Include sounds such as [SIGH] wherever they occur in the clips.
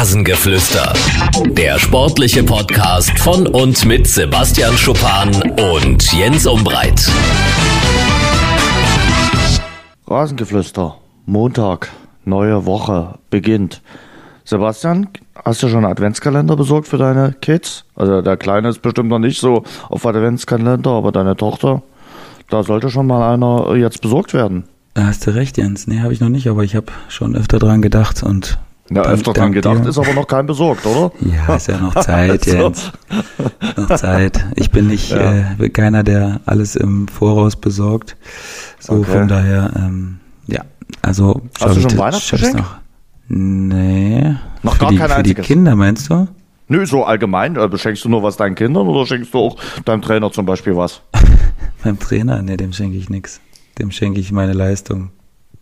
Rasengeflüster. Der sportliche Podcast von und mit Sebastian Schuppan und Jens Umbreit. Rasengeflüster. Montag. Neue Woche beginnt. Sebastian, hast du schon einen Adventskalender besorgt für deine Kids? Also der Kleine ist bestimmt noch nicht so auf Adventskalender, aber deine Tochter, da sollte schon mal einer jetzt besorgt werden. Da hast du recht, Jens. Nee, habe ich noch nicht, aber ich habe schon öfter dran gedacht und. Ja, öfter dran gedacht, dir. ist aber noch kein besorgt, oder? Ja, ist ja noch Zeit, [LAUGHS] also. Jens. noch Zeit. Ich bin nicht ja. äh, keiner, der alles im Voraus besorgt. So okay. von daher, ähm, ja. Also, Hast du schon Weihnachtsgeschenk? Noch. Nee. Noch für gar die, kein Für einziges. die Kinder, meinst du? Nö, so allgemein. Also schenkst du nur was deinen Kindern oder schenkst du auch deinem Trainer zum Beispiel was? [LAUGHS] Beim Trainer? Nee, dem schenke ich nichts. Dem schenke ich meine Leistung.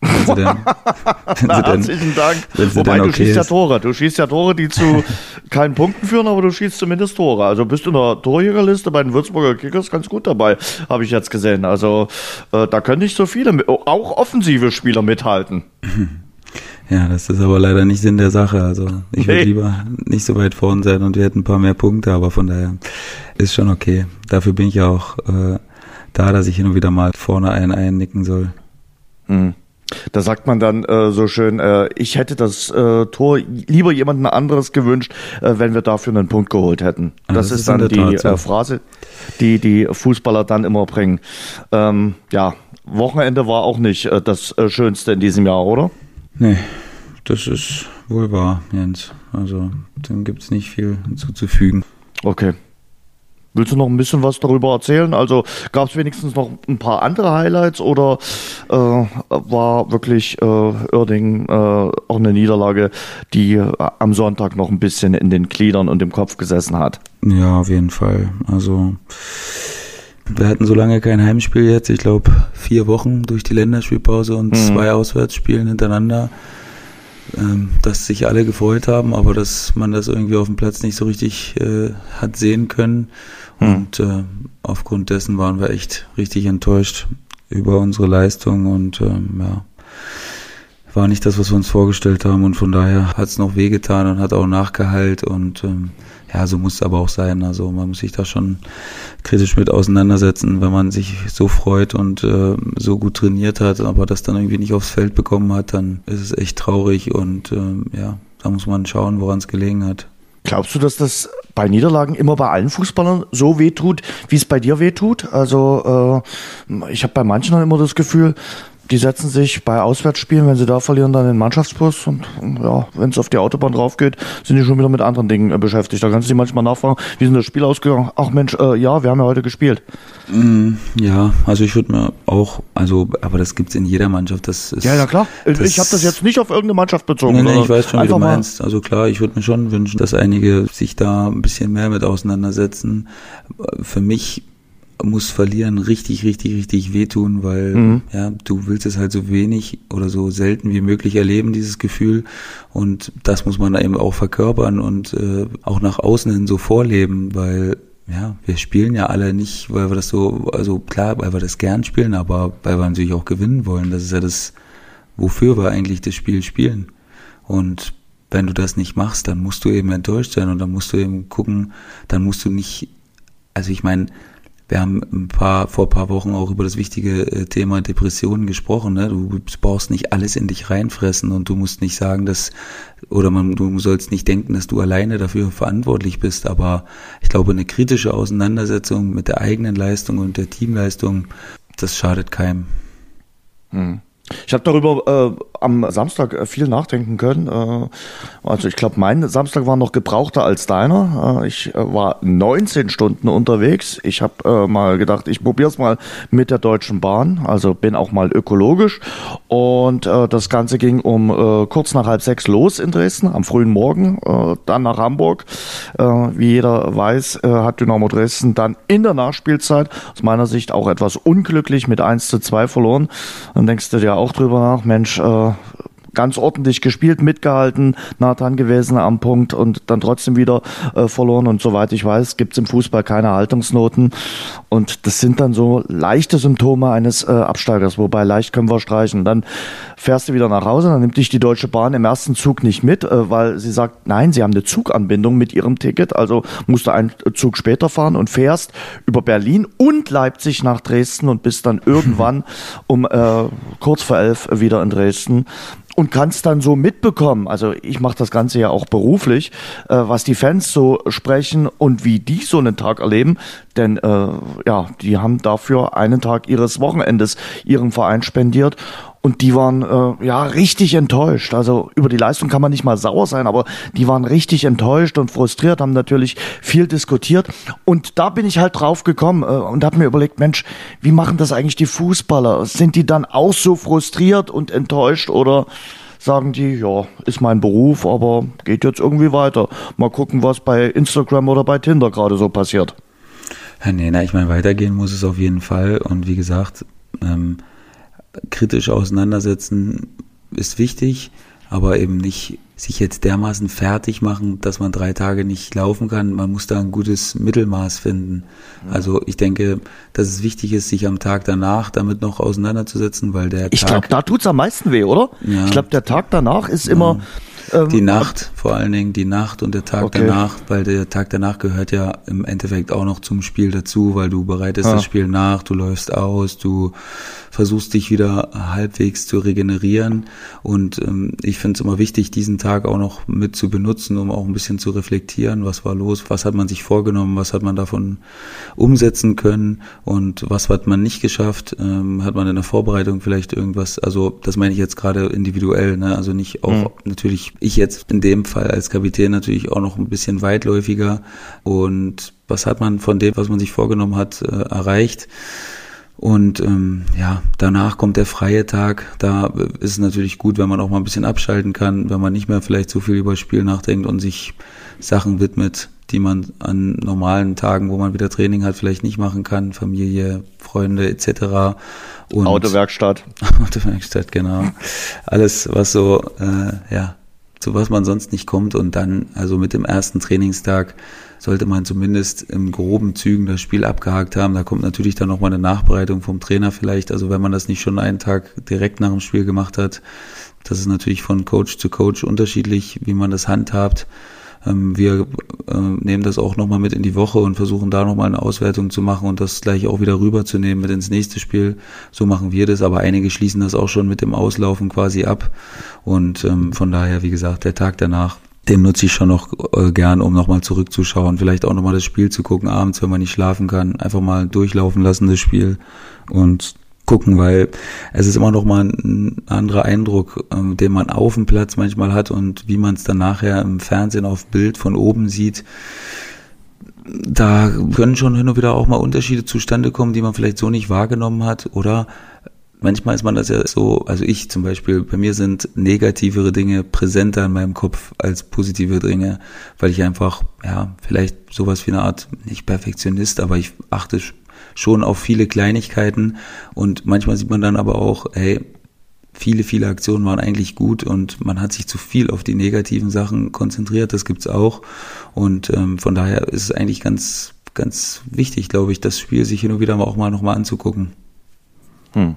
Wenn sie denn, [LAUGHS] wenn Na, denn, herzlichen Dank. Wobei okay du schießt ja Tore. Du schießt ja Tore, die zu [LAUGHS] keinen Punkten führen, aber du schießt zumindest Tore. Also bist du in der Torjägerliste bei den Würzburger Kickers ganz gut dabei, habe ich jetzt gesehen. Also äh, da können nicht so viele, auch offensive Spieler mithalten. [LAUGHS] Ja, das ist aber leider nicht Sinn der Sache. Also ich würde nee. lieber nicht so weit vorn sein und wir hätten ein paar mehr Punkte, aber von daher ist schon okay. Dafür bin ich ja auch äh, da, dass ich hin und wieder mal vorne einen einnicken soll. Mhm. Da sagt man dann äh, so schön, äh, ich hätte das äh, Tor lieber jemanden anderes gewünscht, äh, wenn wir dafür einen Punkt geholt hätten. Das, das ist, dann die so. äh, Phrase, die die Fußballer dann immer bringen. Ähm, ja, Wochenende war auch nicht äh, das Schönste in diesem Jahr, oder? Nee, das ist wohl wahr, Jens. Also dem gibt es nicht viel hinzuzufügen. Okay. Willst du noch ein bisschen was darüber erzählen? Also gab es wenigstens noch ein paar andere Highlights oder äh, war wirklich äh, Oerding äh, auch eine Niederlage, die äh, am Sonntag noch ein bisschen in den Gliedern und im Kopf gesessen hat? Ja, auf jeden Fall. Also wir hatten so lange kein Heimspiel jetzt, ich glaube vier Wochen durch die Länderspielpause und mhm. zwei Auswärtsspielen hintereinander ähm, dass sich alle gefreut haben, aber dass man das irgendwie auf dem Platz nicht so richtig äh, hat sehen können. Hm. Und äh, aufgrund dessen waren wir echt richtig enttäuscht über unsere Leistung und ähm, ja, war nicht das, was wir uns vorgestellt haben und von daher hat es noch wehgetan und hat auch nachgeheilt und ähm, ja, so muss es aber auch sein. Also man muss sich da schon kritisch mit auseinandersetzen, wenn man sich so freut und äh, so gut trainiert hat, aber das dann irgendwie nicht aufs Feld bekommen hat, dann ist es echt traurig und äh, ja, da muss man schauen, woran es gelegen hat. Glaubst du, dass das bei Niederlagen immer bei allen Fußballern so wehtut, wie es bei dir wehtut? Also äh, ich habe bei manchen immer das Gefühl, die setzen sich bei Auswärtsspielen, wenn sie da verlieren, dann in den Mannschaftsbus und ja, wenn es auf die Autobahn drauf geht, sind die schon wieder mit anderen Dingen äh, beschäftigt. Da kannst du dich manchmal nachfragen, wie ist denn das Spiel ausgegangen? Ach Mensch, äh, ja, wir haben ja heute gespielt. Mm, ja, also ich würde mir auch, also, aber das gibt's in jeder Mannschaft. Das ist, ja, ja klar. ich habe das jetzt nicht auf irgendeine Mannschaft bezogen. Nee, nee, ich weiß schon, wie du meinst. Also klar, ich würde mir schon wünschen, dass einige sich da ein bisschen mehr mit auseinandersetzen. Für mich muss Verlieren richtig, richtig, richtig wehtun, weil mhm. ja, du willst es halt so wenig oder so selten wie möglich erleben, dieses Gefühl. Und das muss man eben auch verkörpern und äh, auch nach außen hin so vorleben, weil ja, wir spielen ja alle nicht, weil wir das so, also klar, weil wir das gern spielen, aber weil wir natürlich auch gewinnen wollen. Das ist ja das, wofür wir eigentlich das Spiel spielen. Und wenn du das nicht machst, dann musst du eben enttäuscht sein und dann musst du eben gucken, dann musst du nicht, also ich meine, wir haben ein paar, vor ein paar Wochen auch über das wichtige äh, Thema Depressionen gesprochen. Ne? Du brauchst nicht alles in dich reinfressen und du musst nicht sagen, dass, oder man, du sollst nicht denken, dass du alleine dafür verantwortlich bist. Aber ich glaube, eine kritische Auseinandersetzung mit der eigenen Leistung und der Teamleistung, das schadet keinem. Hm. Ich habe darüber äh, am Samstag äh, viel nachdenken können. Äh, also ich glaube, mein Samstag war noch gebrauchter als deiner. Äh, ich äh, war 19 Stunden unterwegs. Ich habe mal gedacht, ich probiere es mal mit der Deutschen Bahn. Also bin auch mal ökologisch. Und das Ganze ging um kurz nach halb sechs los in Dresden am frühen Morgen. Dann nach Hamburg. Wie jeder weiß, hat Dynamo Dresden dann in der Nachspielzeit aus meiner Sicht auch etwas unglücklich mit 1 zu 2 verloren. Dann denkst du dir auch drüber nach, Mensch, äh, ganz ordentlich gespielt, mitgehalten, nah dran gewesen am Punkt und dann trotzdem wieder äh, verloren. Und soweit ich weiß, gibt es im Fußball keine Haltungsnoten. Und das sind dann so leichte Symptome eines äh, Absteigers, wobei leicht können wir streichen. Dann fährst du wieder nach Hause, dann nimmt dich die Deutsche Bahn im ersten Zug nicht mit, äh, weil sie sagt, nein, sie haben eine Zuganbindung mit ihrem Ticket, also musst du einen Zug später fahren und fährst über Berlin und Leipzig nach Dresden und bist dann irgendwann [LAUGHS] um äh, kurz vor elf wieder in Dresden und kannst dann so mitbekommen, also ich mache das Ganze ja auch beruflich, äh, was die Fans so sprechen und wie die so einen Tag erleben, denn äh, ja, die haben dafür einen Tag ihres Wochenendes ihrem Verein spendiert und die waren äh, ja richtig enttäuscht. Also über die Leistung kann man nicht mal sauer sein, aber die waren richtig enttäuscht und frustriert, haben natürlich viel diskutiert. Und da bin ich halt drauf gekommen äh, und habe mir überlegt, Mensch, wie machen das eigentlich die Fußballer? Sind die dann auch so frustriert und enttäuscht oder sagen die, ja, ist mein Beruf, aber geht jetzt irgendwie weiter. Mal gucken, was bei Instagram oder bei Tinder gerade so passiert. Ja, nee, na, ich meine, weitergehen muss es auf jeden Fall. Und wie gesagt, ähm, kritisch auseinandersetzen ist wichtig, aber eben nicht sich jetzt dermaßen fertig machen, dass man drei Tage nicht laufen kann. Man muss da ein gutes Mittelmaß finden. Also ich denke, dass es wichtig ist, sich am Tag danach damit noch auseinanderzusetzen, weil der Ich glaube, da tut's am meisten weh, oder? Ja. Ich glaube, der Tag danach ist immer ähm, Die Nacht, vor allen Dingen die Nacht und der Tag Okay. danach, weil der Tag danach gehört ja im Endeffekt auch noch zum Spiel dazu, weil du bereitest Ja. das Spiel nach, du läufst aus, du versuchst dich wieder halbwegs zu regenerieren und ähm, ich finde es immer wichtig, diesen Tag auch noch mit zu benutzen, um auch ein bisschen zu reflektieren, was war los, was hat man sich vorgenommen, was hat man davon umsetzen können und was hat man nicht geschafft, ähm, hat man in der Vorbereitung vielleicht irgendwas, also das meine ich jetzt gerade individuell, ne? also nicht auch natürlich ich jetzt in dem Fall als Kapitän natürlich auch noch ein bisschen weitläufiger und was hat man von dem, was man sich vorgenommen hat, äh, erreicht. Und ähm, ja, danach kommt der freie Tag. Da ist es natürlich gut, wenn man auch mal ein bisschen abschalten kann, wenn man nicht mehr vielleicht so viel über Spiel nachdenkt und sich Sachen widmet, die man an normalen Tagen, wo man wieder Training hat, vielleicht nicht machen kann, Familie, Freunde etc. Und Autowerkstatt. [LAUGHS] Autowerkstatt, genau. Alles, was so, äh, ja, zu was man sonst nicht kommt. Und dann, also mit dem ersten Trainingstag, sollte man zumindest im groben Zügen das Spiel abgehakt haben. Da kommt natürlich dann nochmal eine Nachbereitung vom Trainer vielleicht. Also wenn man das nicht schon einen Tag direkt nach dem Spiel gemacht hat, das ist natürlich von Coach zu Coach unterschiedlich, wie man das handhabt. Ähm, Wir äh, nehmen das auch nochmal mit in die Woche und versuchen da nochmal eine Auswertung zu machen und das gleich auch wieder rüberzunehmen mit ins nächste Spiel. So machen wir das, aber einige schließen das auch schon mit dem Auslaufen quasi ab. Und ähm, von daher, wie gesagt, der Tag danach, den nutze ich schon noch äh, gern, um nochmal zurückzuschauen, vielleicht auch nochmal das Spiel zu gucken, abends, wenn man nicht schlafen kann, einfach mal durchlaufen lassen, das Spiel und gucken, weil es ist immer noch mal ein anderer Eindruck, ähm, den man auf dem Platz manchmal hat und wie man es dann nachher im Fernsehen auf Bild von oben sieht. Da können schon hin und wieder auch mal Unterschiede zustande kommen, die man vielleicht so nicht wahrgenommen hat oder manchmal ist man das ja so, also ich zum Beispiel, bei mir sind negativere Dinge präsenter in meinem Kopf als positive Dinge, weil ich einfach, ja, vielleicht sowas wie eine Art, nicht Perfektionist, aber ich achte schon auf viele Kleinigkeiten und manchmal sieht man dann aber auch, hey, viele, viele Aktionen waren eigentlich gut und man hat sich zu viel auf die negativen Sachen konzentriert, das gibt's auch und ähm, von daher ist es eigentlich ganz, ganz wichtig, glaube ich, das Spiel sich hin und wieder auch mal nochmal anzugucken. Hm.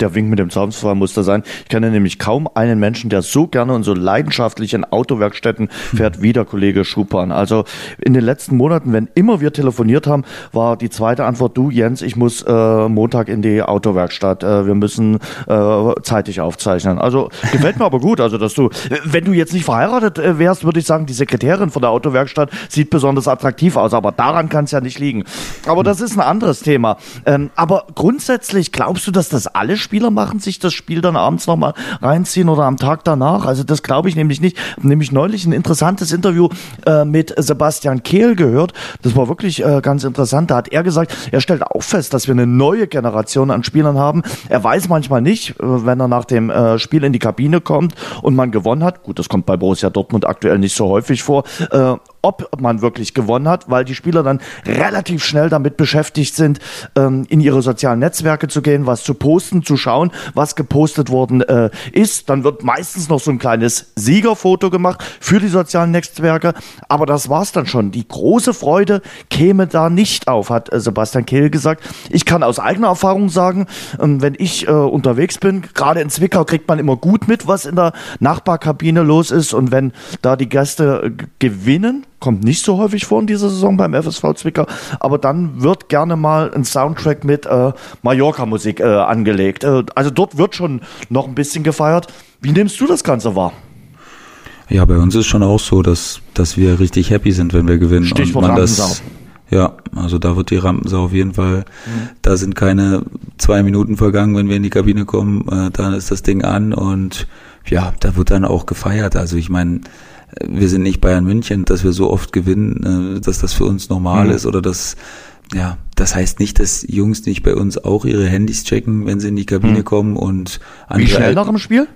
Der Wink mit dem Zaumsfall muss da sein. Ich kenne nämlich kaum einen Menschen, der so gerne und so leidenschaftlich in Autowerkstätten fährt wie der Kollege Schupan. Also in den letzten Monaten, wenn immer wir telefoniert haben, war die zweite Antwort, du Jens, ich muss äh, Montag in die Autowerkstatt. Äh, wir müssen äh, zeitig aufzeichnen. Also gefällt mir aber gut. Also dass du, wenn du jetzt nicht verheiratet äh, wärst, würde ich sagen, die Sekretärin von der Autowerkstatt sieht besonders attraktiv aus. Aber daran kann es ja nicht liegen. Aber das ist ein anderes Thema. Ähm, aber grundsätzlich glaubst du, dass das alle Spieler machen, sich das Spiel dann abends nochmal reinziehen oder am Tag danach? Also das glaube ich nämlich nicht. Nämlich neulich ein interessantes Interview äh, mit Sebastian Kehl gehört. Das war wirklich äh, ganz interessant. Da hat er gesagt, er stellt auch fest, dass wir eine neue Generation an Spielern haben. Er weiß manchmal nicht, äh, wenn er nach dem äh, Spiel in die Kabine kommt und man gewonnen hat. Gut, das kommt bei Borussia Dortmund aktuell nicht so häufig vor. Äh, ob man wirklich gewonnen hat, weil die Spieler dann relativ schnell damit beschäftigt sind, ähm, in ihre sozialen Netzwerke zu gehen, was zu posten, zu schauen, was gepostet worden äh, ist. Dann wird meistens noch so ein kleines Siegerfoto gemacht für die sozialen Netzwerke. Aber das war's dann schon. Die große Freude käme da nicht auf, hat äh, Sebastian Kehl gesagt. Ich kann aus eigener Erfahrung sagen, ähm, wenn ich äh, unterwegs bin, gerade in Zwickau kriegt man immer gut mit, was in der Nachbarkabine los ist. Und wenn da die Gäste äh, gewinnen, kommt nicht so häufig vor in dieser Saison beim FSV Zwickau, aber dann wird gerne mal ein Soundtrack mit äh, Mallorca-Musik äh, angelegt. Äh, also dort wird schon noch ein bisschen gefeiert. Wie nimmst du das Ganze wahr? Ja, bei uns ist schon auch so, dass, dass wir richtig happy sind, wenn wir gewinnen. Stichwort und man Rampensau. das, ja, also da wird die Rampensau auf jeden Fall, mhm. da sind keine zwei Minuten vergangen, wenn wir in die Kabine kommen, äh, dann ist das Ding an und ja, da wird dann auch gefeiert. Also ich meine, wir sind nicht Bayern München, dass wir so oft gewinnen, äh, dass das für uns normal mhm. ist oder dass ja, das heißt nicht, dass Jungs nicht bei uns auch ihre Handys checken, wenn sie in die Kabine mhm. kommen und Wie schnell nach dem Spiel?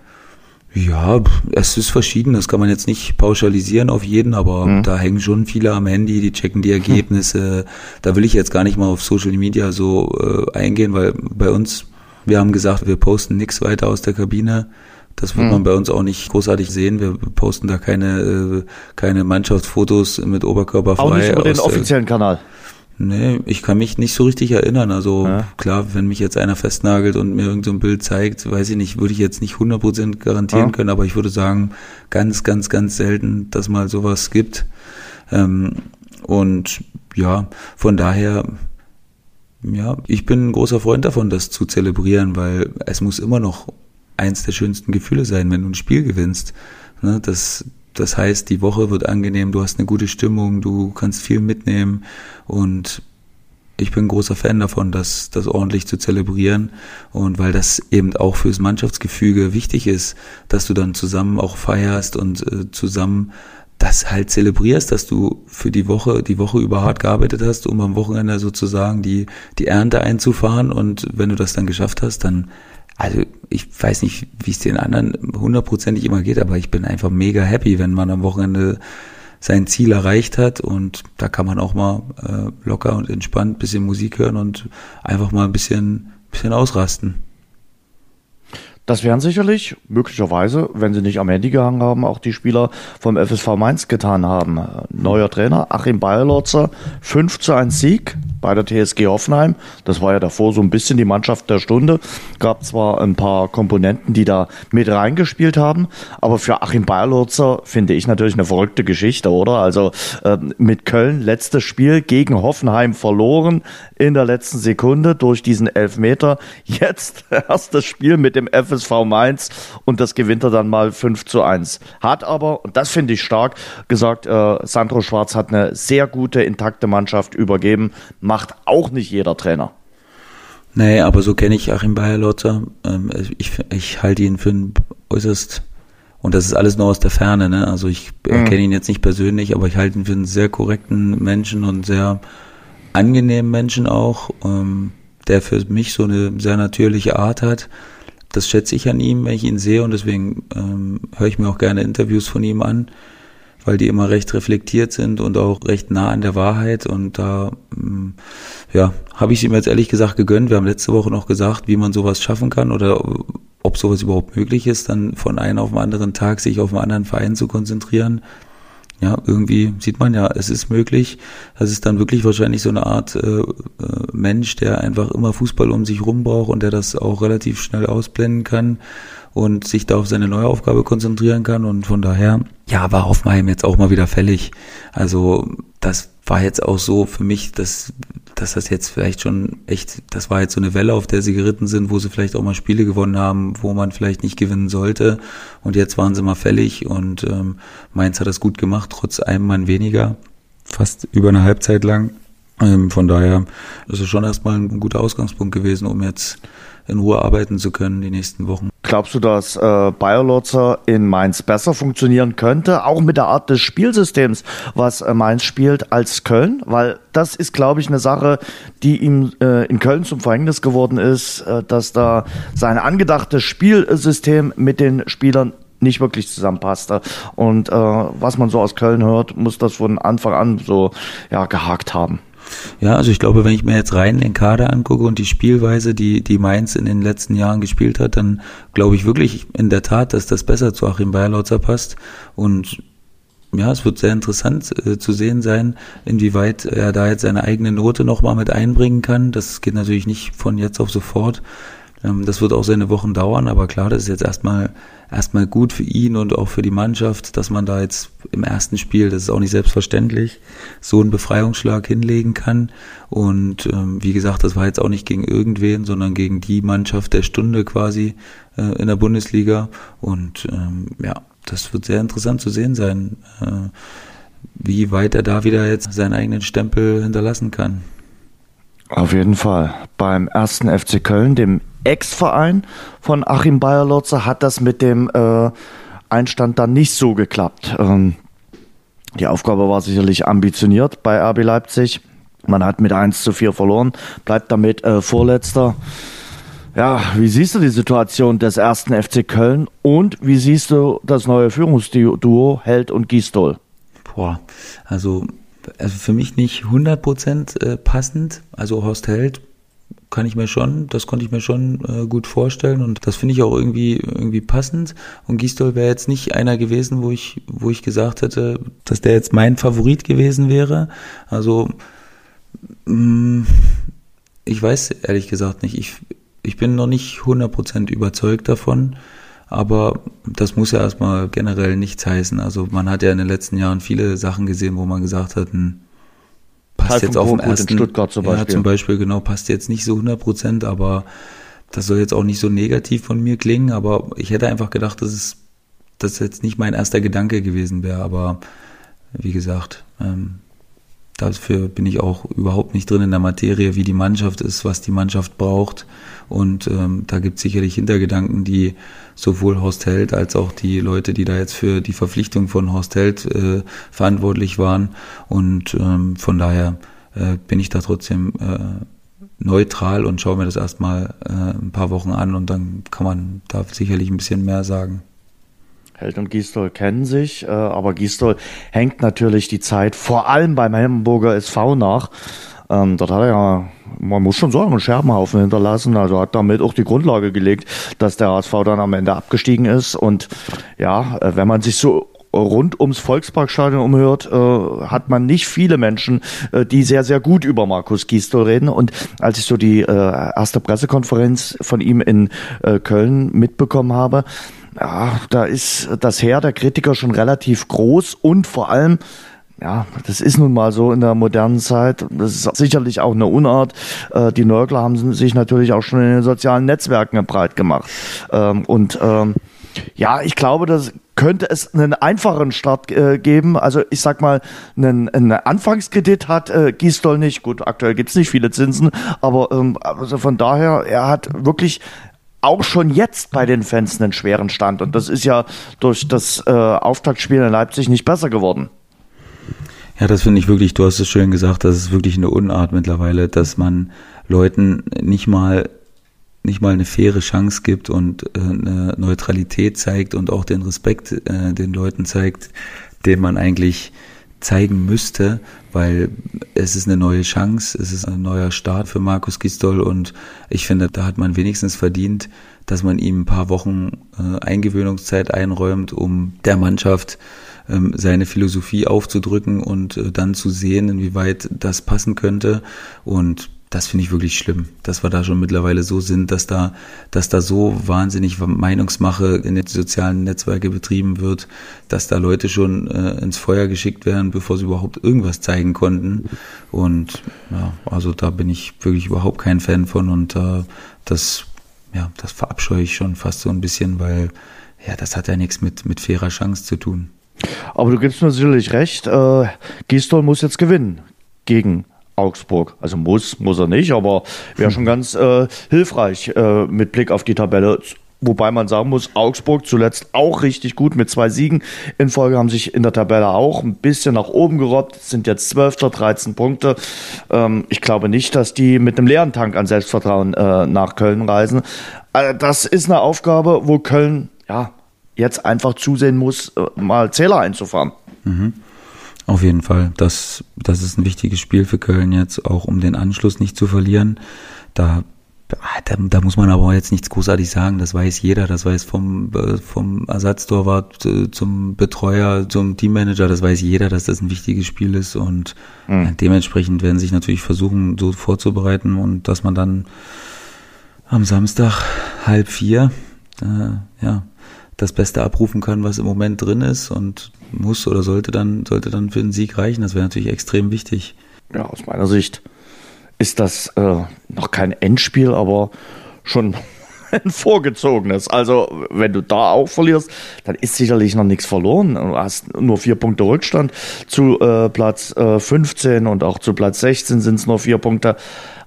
Ja, es ist verschieden, das kann man jetzt nicht pauschalisieren auf jeden, aber mhm. da hängen schon viele am Handy, die checken die Ergebnisse. Da will ich jetzt gar nicht mal auf Social Media so äh, eingehen, weil bei uns, wir haben gesagt, wir posten nichts weiter aus der Kabine. Das wird mhm. man bei uns auch nicht großartig sehen. Wir posten da keine, äh, keine Mannschaftsfotos mit Oberkörper frei. Auch nicht über den offiziellen Kanal. Nee, ich kann mich nicht so richtig erinnern. Also ja. klar, wenn mich jetzt einer festnagelt und mir irgendein so Bild zeigt, weiß ich nicht, würde ich jetzt nicht 100% garantieren ja. können, aber ich würde sagen, ganz, ganz, ganz selten, dass mal sowas gibt. Ähm, und ja, von daher, ja, ich bin ein großer Freund davon, das zu zelebrieren, weil es muss immer noch eins der schönsten Gefühle sein, wenn du ein Spiel gewinnst. Ne, das, das heißt, die Woche wird angenehm, du hast eine gute Stimmung, du kannst viel mitnehmen. Und ich bin großer Fan davon, das, das ordentlich zu zelebrieren. Und weil das eben auch fürs Mannschaftsgefüge wichtig ist, dass du dann zusammen auch feierst und äh, zusammen das halt zelebrierst, dass du für die Woche, die Woche über hart gearbeitet hast, um am Wochenende sozusagen die, die Ernte einzufahren. Und wenn du das dann geschafft hast, dann also ich weiß nicht, wie es den anderen hundertprozentig immer geht, aber ich bin einfach mega happy, wenn man am Wochenende sein Ziel erreicht hat und da kann man auch mal äh, locker und entspannt bisschen Musik hören und einfach mal ein bisschen, bisschen ausrasten. Das werden sicherlich, möglicherweise, wenn sie nicht am Handy gehangen haben, auch die Spieler vom FSV Mainz getan haben. Neuer Trainer, Achim Bayerlotzer, 5 zu 1 Sieg bei der TSG Hoffenheim. Das war ja davor so ein bisschen die Mannschaft der Stunde. Gab zwar ein paar Komponenten, die da mit reingespielt haben, aber für Achim Bayerlotzer finde ich natürlich eine verrückte Geschichte, oder? Also äh, mit Köln letztes Spiel gegen Hoffenheim verloren in der letzten Sekunde durch diesen Elfmeter. Jetzt [LAUGHS] erstes Spiel mit dem FSV Mainz und das gewinnt er dann mal 5 zu 1. Hat aber, und das finde ich stark, gesagt, äh, Sandro Schwarz hat eine sehr gute, intakte Mannschaft übergeben. Macht auch nicht jeder Trainer. Nee, aber so kenne ich Achim Bayerlotzer. Ähm, ich, ich halte ihn für einen äußerst und das ist alles nur aus der Ferne, ne? Also ich mhm. kenne ihn jetzt nicht persönlich, aber ich halte ihn für einen sehr korrekten Menschen und sehr angenehmen Menschen auch, ähm, der für mich so eine sehr natürliche Art hat das schätze ich an ihm, wenn ich ihn sehe und deswegen ähm, höre ich mir auch gerne Interviews von ihm an, weil die immer recht reflektiert sind und auch recht nah an der Wahrheit und da ähm, ja, habe ich ihm jetzt ehrlich gesagt gegönnt. Wir haben letzte Woche noch gesagt, wie man sowas schaffen kann oder ob sowas überhaupt möglich ist, dann von einem auf den anderen Tag sich auf einen anderen Verein zu konzentrieren ja, irgendwie sieht man ja, es ist möglich. Das ist dann wirklich wahrscheinlich so eine Art äh, äh, Mensch, der einfach immer Fußball um sich rum braucht und der das auch relativ schnell ausblenden kann und sich da auf seine neue Aufgabe konzentrieren kann. Und von daher, ja, war Hoffenheim jetzt auch mal wieder fällig. Also das war jetzt auch so für mich, dass, dass das jetzt vielleicht schon echt, das war jetzt so eine Welle, auf der sie geritten sind, wo sie vielleicht auch mal Spiele gewonnen haben, wo man vielleicht nicht gewinnen sollte. Und jetzt waren sie mal fällig und ähm, Mainz hat das gut gemacht, trotz einem Mann weniger, fast über eine Halbzeit lang. Ähm, von daher ist es schon erstmal ein guter Ausgangspunkt gewesen, um jetzt in Ruhe arbeiten zu können die nächsten Wochen. Glaubst du, dass äh, Biolotzer in Mainz besser funktionieren könnte, auch mit der Art des Spielsystems, was äh, Mainz spielt, als Köln? Weil das ist, glaube ich, eine Sache, die ihm äh, in Köln zum Verhängnis geworden ist, äh, dass da sein angedachtes Spielsystem mit den Spielern nicht wirklich zusammenpasste. Und äh, was man so aus Köln hört, muss das von Anfang an so ja, gehakt haben. Ja, also ich glaube, wenn ich mir jetzt rein den Kader angucke und die Spielweise, die, die Mainz in den letzten Jahren gespielt hat, dann glaube ich wirklich in der Tat, dass das besser zu Achim Bayerlautzer passt. Und ja, es wird sehr interessant äh, zu sehen sein, inwieweit er da jetzt seine eigene Note nochmal mit einbringen kann. Das geht natürlich nicht von jetzt auf sofort. Ähm, das wird auch seine Wochen dauern, aber klar, das ist jetzt erstmal erstmal gut für ihn und auch für die Mannschaft, dass man da jetzt im ersten Spiel, das ist auch nicht selbstverständlich, so einen Befreiungsschlag hinlegen kann. Und ähm, wie gesagt, das war jetzt auch nicht gegen irgendwen, sondern gegen die Mannschaft der Stunde quasi äh, in der Bundesliga. Und ähm, ja, das wird sehr interessant zu sehen sein, äh, wie weit er da wieder jetzt seinen eigenen Stempel hinterlassen kann. Auf jeden Fall. Beim ersten FC Köln, dem Ex-Verein von Achim Bayerlotzer, hat das mit dem äh, Einstand dann nicht so geklappt. Ähm, die Aufgabe war sicherlich ambitioniert bei RB Leipzig. Man hat mit 1 zu 4 verloren, bleibt damit äh, Vorletzter. Ja, wie siehst du die Situation des ersten FC Köln und wie siehst du das neue Führungsduo Held und Gistol? Boah, also also für mich nicht 100% äh, passend. Also Horst Held kann ich mir schon, das konnte ich mir schon äh, gut vorstellen und das finde ich auch irgendwie irgendwie passend. Und Gistol wäre jetzt nicht einer gewesen, wo ich wo ich gesagt hätte, dass der jetzt mein Favorit gewesen wäre. Also mm, ich weiß ehrlich gesagt nicht. Ich ich bin noch nicht 100% überzeugt davon. Aber das muss ja erstmal generell nichts heißen. Also man hat ja in den letzten Jahren viele Sachen gesehen, wo man gesagt hat, hm, passt Teil jetzt auf dem ersten. In Stuttgart zum Beispiel. Ja, zum Beispiel, genau, passt jetzt nicht so 100 Prozent, aber das soll jetzt auch nicht so negativ von mir klingen, aber ich hätte einfach gedacht, dass es das jetzt nicht mein erster Gedanke gewesen wäre, aber wie gesagt, ähm, dafür bin ich auch überhaupt nicht drin in der Materie, wie die Mannschaft ist, was die Mannschaft braucht. Und ähm, da gibt es sicherlich Hintergedanken, die sowohl Horst Held als auch die Leute, die da jetzt für die Verpflichtung von Horst Held äh, verantwortlich waren. Und ähm, von daher äh, bin ich da trotzdem äh, neutral und schaue mir das erstmal äh, ein paar Wochen an und dann kann man da sicherlich ein bisschen mehr sagen. Held und Gistol kennen sich, äh, aber Gistol hängt natürlich die Zeit vor allem beim Hamburger SV nach. Ähm, dort hat er ja, man muss schon sagen, einen Scherbenhaufen hinterlassen. Also hat damit auch die Grundlage gelegt, dass der HSV dann am Ende abgestiegen ist. Und ja, äh, wenn man sich so rund ums Volksparkstadion umhört, äh, hat man nicht viele Menschen, äh, die sehr, sehr gut über Markus Gisdol reden. Und als ich so die äh, erste Pressekonferenz von ihm in äh, Köln mitbekommen habe, ja, da ist das Heer der Kritiker schon relativ groß und vor allem ja, das ist nun mal so in der modernen Zeit. Das ist sicherlich auch eine Unart. Äh, die Nörgler haben sich natürlich auch schon in den sozialen Netzwerken breit gemacht. Ähm, und ähm, ja, ich glaube, das könnte es einen einfachen Start äh, geben. Also ich sag mal, einen, einen Anfangskredit hat äh, Gistol nicht. Gut, aktuell gibt's nicht viele Zinsen, aber ähm, also von daher, er hat wirklich auch schon jetzt bei den Fans einen schweren Stand. Und das ist ja durch das äh, Auftaktspiel in Leipzig nicht besser geworden. Ja, das finde ich wirklich, du hast es schön gesagt, das ist wirklich eine Unart mittlerweile, dass man Leuten nicht mal nicht mal eine faire Chance gibt und äh, eine Neutralität zeigt und auch den Respekt äh, den Leuten zeigt, den man eigentlich zeigen müsste, weil es ist eine neue Chance, es ist ein neuer Start für Markus Gistol und ich finde, da hat man wenigstens verdient, dass man ihm ein paar Wochen äh, Eingewöhnungszeit einräumt, um der Mannschaft ähm, seine Philosophie aufzudrücken und äh, dann zu sehen, inwieweit das passen könnte. Und das finde ich wirklich schlimm, dass wir da schon mittlerweile so sind, dass da, dass da so wahnsinnig Meinungsmache in den sozialen Netzwerke betrieben wird, dass da Leute schon äh, ins Feuer geschickt werden, bevor sie überhaupt irgendwas zeigen konnten. Und ja, also da bin ich wirklich überhaupt kein Fan von und äh, das, ja, das verabscheue ich schon fast so ein bisschen, weil ja, das hat ja nichts mit, mit fairer Chance zu tun. Aber du gibst mir sicherlich recht, äh, Gistol muss jetzt gewinnen gegen Augsburg. Also muss, muss er nicht, aber wäre schon ganz äh, hilfreich äh, mit Blick auf die Tabelle. Wobei man sagen muss, Augsburg zuletzt auch richtig gut mit zwei Siegen in Folge, haben sich in der Tabelle auch ein bisschen nach oben gerobbt, sind jetzt 12. 13 Punkte. Ähm, ich glaube nicht, dass die mit einem leeren Tank an Selbstvertrauen äh, nach Köln reisen. Äh, das ist eine Aufgabe, wo Köln ja jetzt einfach zusehen muss, äh, mal Zähler einzufahren. Mhm. Auf jeden Fall. Das, das ist ein wichtiges Spiel für Köln jetzt, auch um den Anschluss nicht zu verlieren. Da da, da muss man aber jetzt nichts großartig sagen. Das weiß jeder. Das weiß vom, äh, vom Ersatztorwart äh, zum Betreuer, zum Teammanager. Das weiß jeder, dass das ein wichtiges Spiel ist. Und mhm. dementsprechend werden sich natürlich versuchen, so vorzubereiten und dass man dann am Samstag halb vier, äh, ja, das Beste abrufen kann, was im Moment drin ist und muss oder sollte dann, sollte dann für den Sieg reichen. Das wäre natürlich extrem wichtig. Ja, aus meiner Sicht ist das äh, noch kein Endspiel, aber schon [LAUGHS] ein vorgezogenes. Also, wenn du da auch verlierst, dann ist sicherlich noch nichts verloren. Du hast nur vier Punkte Rückstand zu äh, Platz äh, 15 und auch zu Platz 16 sind es nur vier Punkte.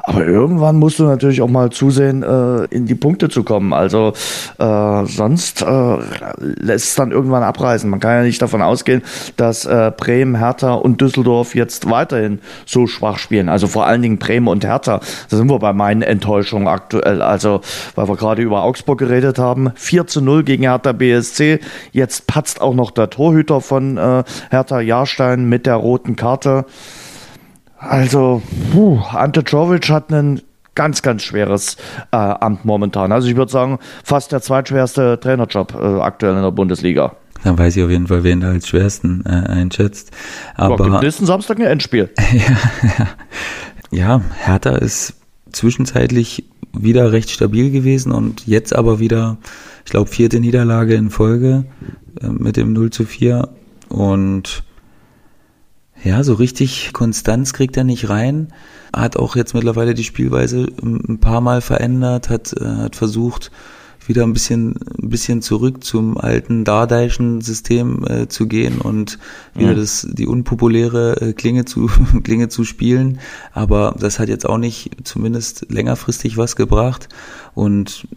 Aber irgendwann musst du natürlich auch mal zusehen, äh, in die Punkte zu kommen. Also äh, sonst äh, lässt es dann irgendwann abreißen. Man kann ja nicht davon ausgehen, dass äh, Bremen, Hertha und Düsseldorf jetzt weiterhin so schwach spielen. Also vor allen Dingen Bremen und Hertha. Da sind wir bei meinen Enttäuschungen aktuell. Also, weil wir gerade über Augsburg geredet haben. 4 zu 0 gegen Hertha BSC. Jetzt patzt auch noch der Torhüter von äh, Hertha Jahrstein mit der roten Karte. Also, puh, Ante Czovic hat ein ganz, ganz schweres äh, Amt momentan. Also ich würde sagen, fast der zweitschwerste Trainerjob äh, aktuell in der Bundesliga. Dann weiß ich auf jeden Fall, wen er als schwersten äh, einschätzt. Aber ja, nächsten Samstag ein Endspiel. ja, [LAUGHS] ja. ja, Hertha ist zwischenzeitlich wieder recht stabil gewesen und jetzt aber wieder, ich glaube, vierte Niederlage in Folge äh, mit dem 0 zu 4 und ja, so richtig Konstanz kriegt er nicht rein. Hat auch jetzt mittlerweile die Spielweise ein paar Mal verändert, hat, äh, hat versucht, wieder ein bisschen, ein bisschen zurück zum alten Dardeischen System äh, zu gehen und wieder ja. das, die unpopuläre äh, Klinge zu, [LAUGHS] Klinge zu spielen. Aber das hat jetzt auch nicht zumindest längerfristig was gebracht. Und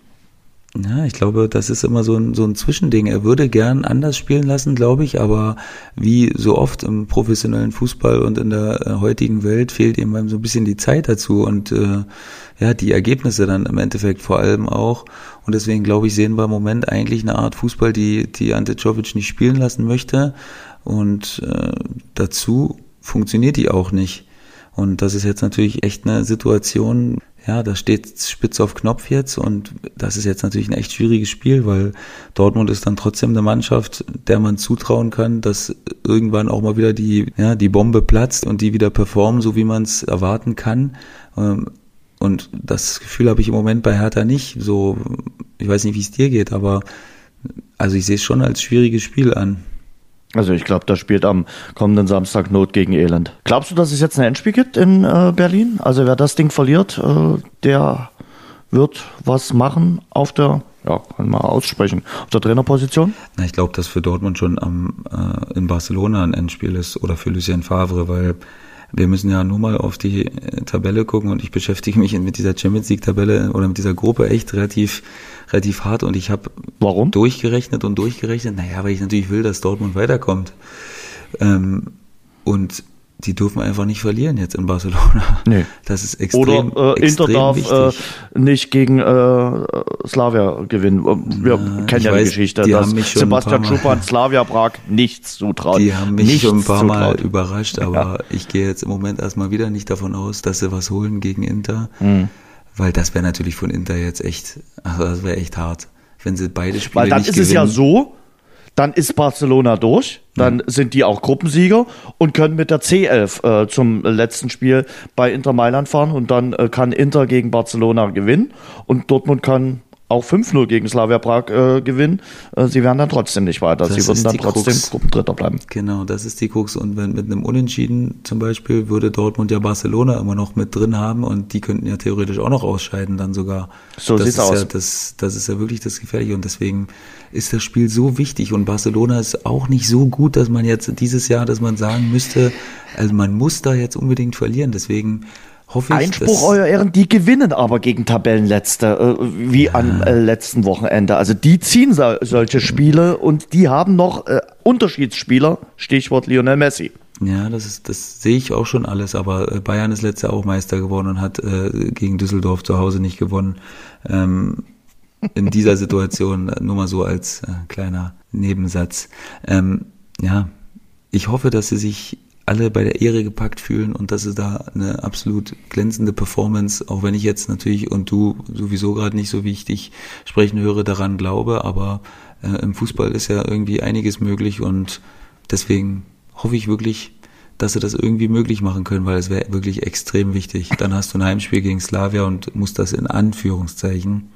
ja, ich glaube, das ist immer so ein, so ein Zwischending. Er würde gern anders spielen lassen, glaube ich, aber wie so oft im professionellen Fußball und in der äh, heutigen Welt fehlt ihm so ein bisschen die Zeit dazu und äh, ja, die Ergebnisse dann im Endeffekt vor allem auch. Und deswegen, glaube ich, sehen wir im Moment eigentlich eine Art Fußball, die, die Ante Czovic nicht spielen lassen möchte. Und äh, dazu funktioniert die auch nicht. Und das ist jetzt natürlich echt eine Situation, ja, da steht spitz auf Knopf jetzt und das ist jetzt natürlich ein echt schwieriges Spiel, weil Dortmund ist dann trotzdem eine Mannschaft, der man zutrauen kann, dass irgendwann auch mal wieder die, ja, die Bombe platzt und die wieder performen, so wie man es erwarten kann. Ähm, und das Gefühl habe ich im Moment bei Hertha nicht. So, ich weiß nicht, wie es dir geht, aber also ich sehe es schon als schwieriges Spiel an. Also ich glaube, da spielt am kommenden Samstag Not gegen Elend. Glaubst du, dass es jetzt ein Endspiel gibt in äh, Berlin? Also wer das Ding verliert, äh, der wird was machen auf der, ja, kann man aussprechen, auf der Trainerposition? Na, ich glaube, dass für Dortmund schon am, äh, in Barcelona ein Endspiel ist oder für Lucien Favre, weil wir müssen ja nur mal auf die äh, Tabelle gucken und ich beschäftige mich mit dieser Champions League Tabelle oder mit dieser Gruppe echt relativ relativ hart und ich habe warum durchgerechnet und durchgerechnet. Naja, weil ich natürlich will, dass Dortmund weiterkommt. Ähm, und die dürfen einfach nicht verlieren jetzt in Barcelona. Nee. Das ist extrem Oder äh, Inter darf äh, nicht gegen äh, Slavia gewinnen. Wir Na, kennen ja weiß, die Geschichte, die dass Sebastian Schuppan Slavia Prag nichts zutraut. Die haben mich schon ein paar zutraut. Mal überrascht, aber ja. ich gehe jetzt im Moment erstmal wieder nicht davon aus, dass sie was holen gegen Inter. Mhm. Weil das wäre natürlich von Inter jetzt echt, also das wäre echt hart, wenn sie beide Spiele Weil dann ist gewinnen. es ja so, dann ist Barcelona durch, dann mhm. sind die auch Gruppensieger und können mit der C11 äh, zum letzten Spiel bei Inter Mailand fahren. Und dann äh, kann Inter gegen Barcelona gewinnen. Und Dortmund kann auch 5-0 gegen Slavia Prag äh, gewinnen, äh, sie wären dann trotzdem nicht weiter. Das sie würden dann trotzdem Krux. Gruppendritter bleiben. Genau, das ist die Krux. Und wenn mit einem Unentschieden zum Beispiel würde Dortmund ja Barcelona immer noch mit drin haben und die könnten ja theoretisch auch noch ausscheiden dann sogar. So das sieht's aus. Ja, das, das ist ja wirklich das Gefährliche und deswegen ist das Spiel so wichtig und Barcelona ist auch nicht so gut, dass man jetzt dieses Jahr, dass man sagen müsste, also man muss da jetzt unbedingt verlieren. Deswegen hoffe ich. Einspruch, Euer Ehren, die gewinnen aber gegen Tabellenletzte, äh, wie ja. am äh, letzten Wochenende. Also die ziehen so, solche Spiele und die haben noch äh, Unterschiedsspieler, Stichwort Lionel Messi. Ja, das ist, das sehe ich auch schon alles, aber äh, Bayern ist letztes Jahr auch Meister geworden und hat äh, gegen Düsseldorf zu Hause nicht gewonnen. Ähm, in dieser Situation, nur mal so als äh, kleiner Nebensatz. Ähm, ja, ich hoffe, dass sie sich alle bei der Ehre gepackt fühlen und dass sie da eine absolut glänzende Performance, auch wenn ich jetzt natürlich und du sowieso gerade nicht so wie ich dich sprechen höre, daran glaube, aber äh, im Fußball ist ja irgendwie einiges möglich und deswegen hoffe ich wirklich, dass sie das irgendwie möglich machen können, weil es wäre wirklich extrem wichtig. Dann hast du ein Heimspiel gegen Slavia und musst das in Anführungszeichen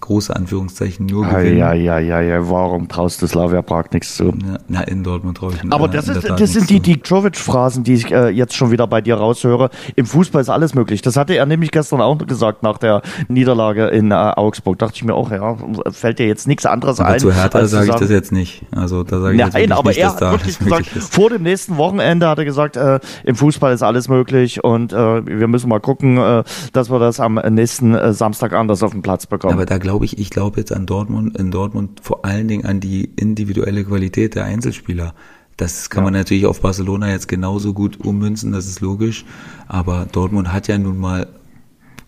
große Anführungszeichen nur gewinnen. Ja, ja, ja, ja, warum traust du Slavia Prag nichts zu? Ja, na, in Dortmund traue ich Aber das, ist, das sind die, die Jovic-Phrasen, die ich äh, jetzt schon wieder bei dir raushöre. Im Fußball ist alles möglich. Das hatte er nämlich gestern auch gesagt nach der Niederlage in äh, Augsburg. Dachte ich mir auch, ja, fällt dir jetzt nichts anderes aber ein. Zu Hertha sage ich das jetzt nicht. Also da sage ich Nein, jetzt aber nicht, er dass hat da wirklich gesagt, ist. vor dem nächsten Wochenende hat er gesagt, äh, im Fußball ist alles möglich und äh, wir müssen mal gucken, äh, dass wir das am nächsten äh, Samstag anders auf den Platz bekommen. Aber da glaube ich, ich glaube jetzt an Dortmund, in Dortmund vor allen Dingen an die individuelle Qualität der Einzelspieler. Das kann Ja. man natürlich auf Barcelona jetzt genauso gut ummünzen, das ist logisch. Aber Dortmund hat ja nun mal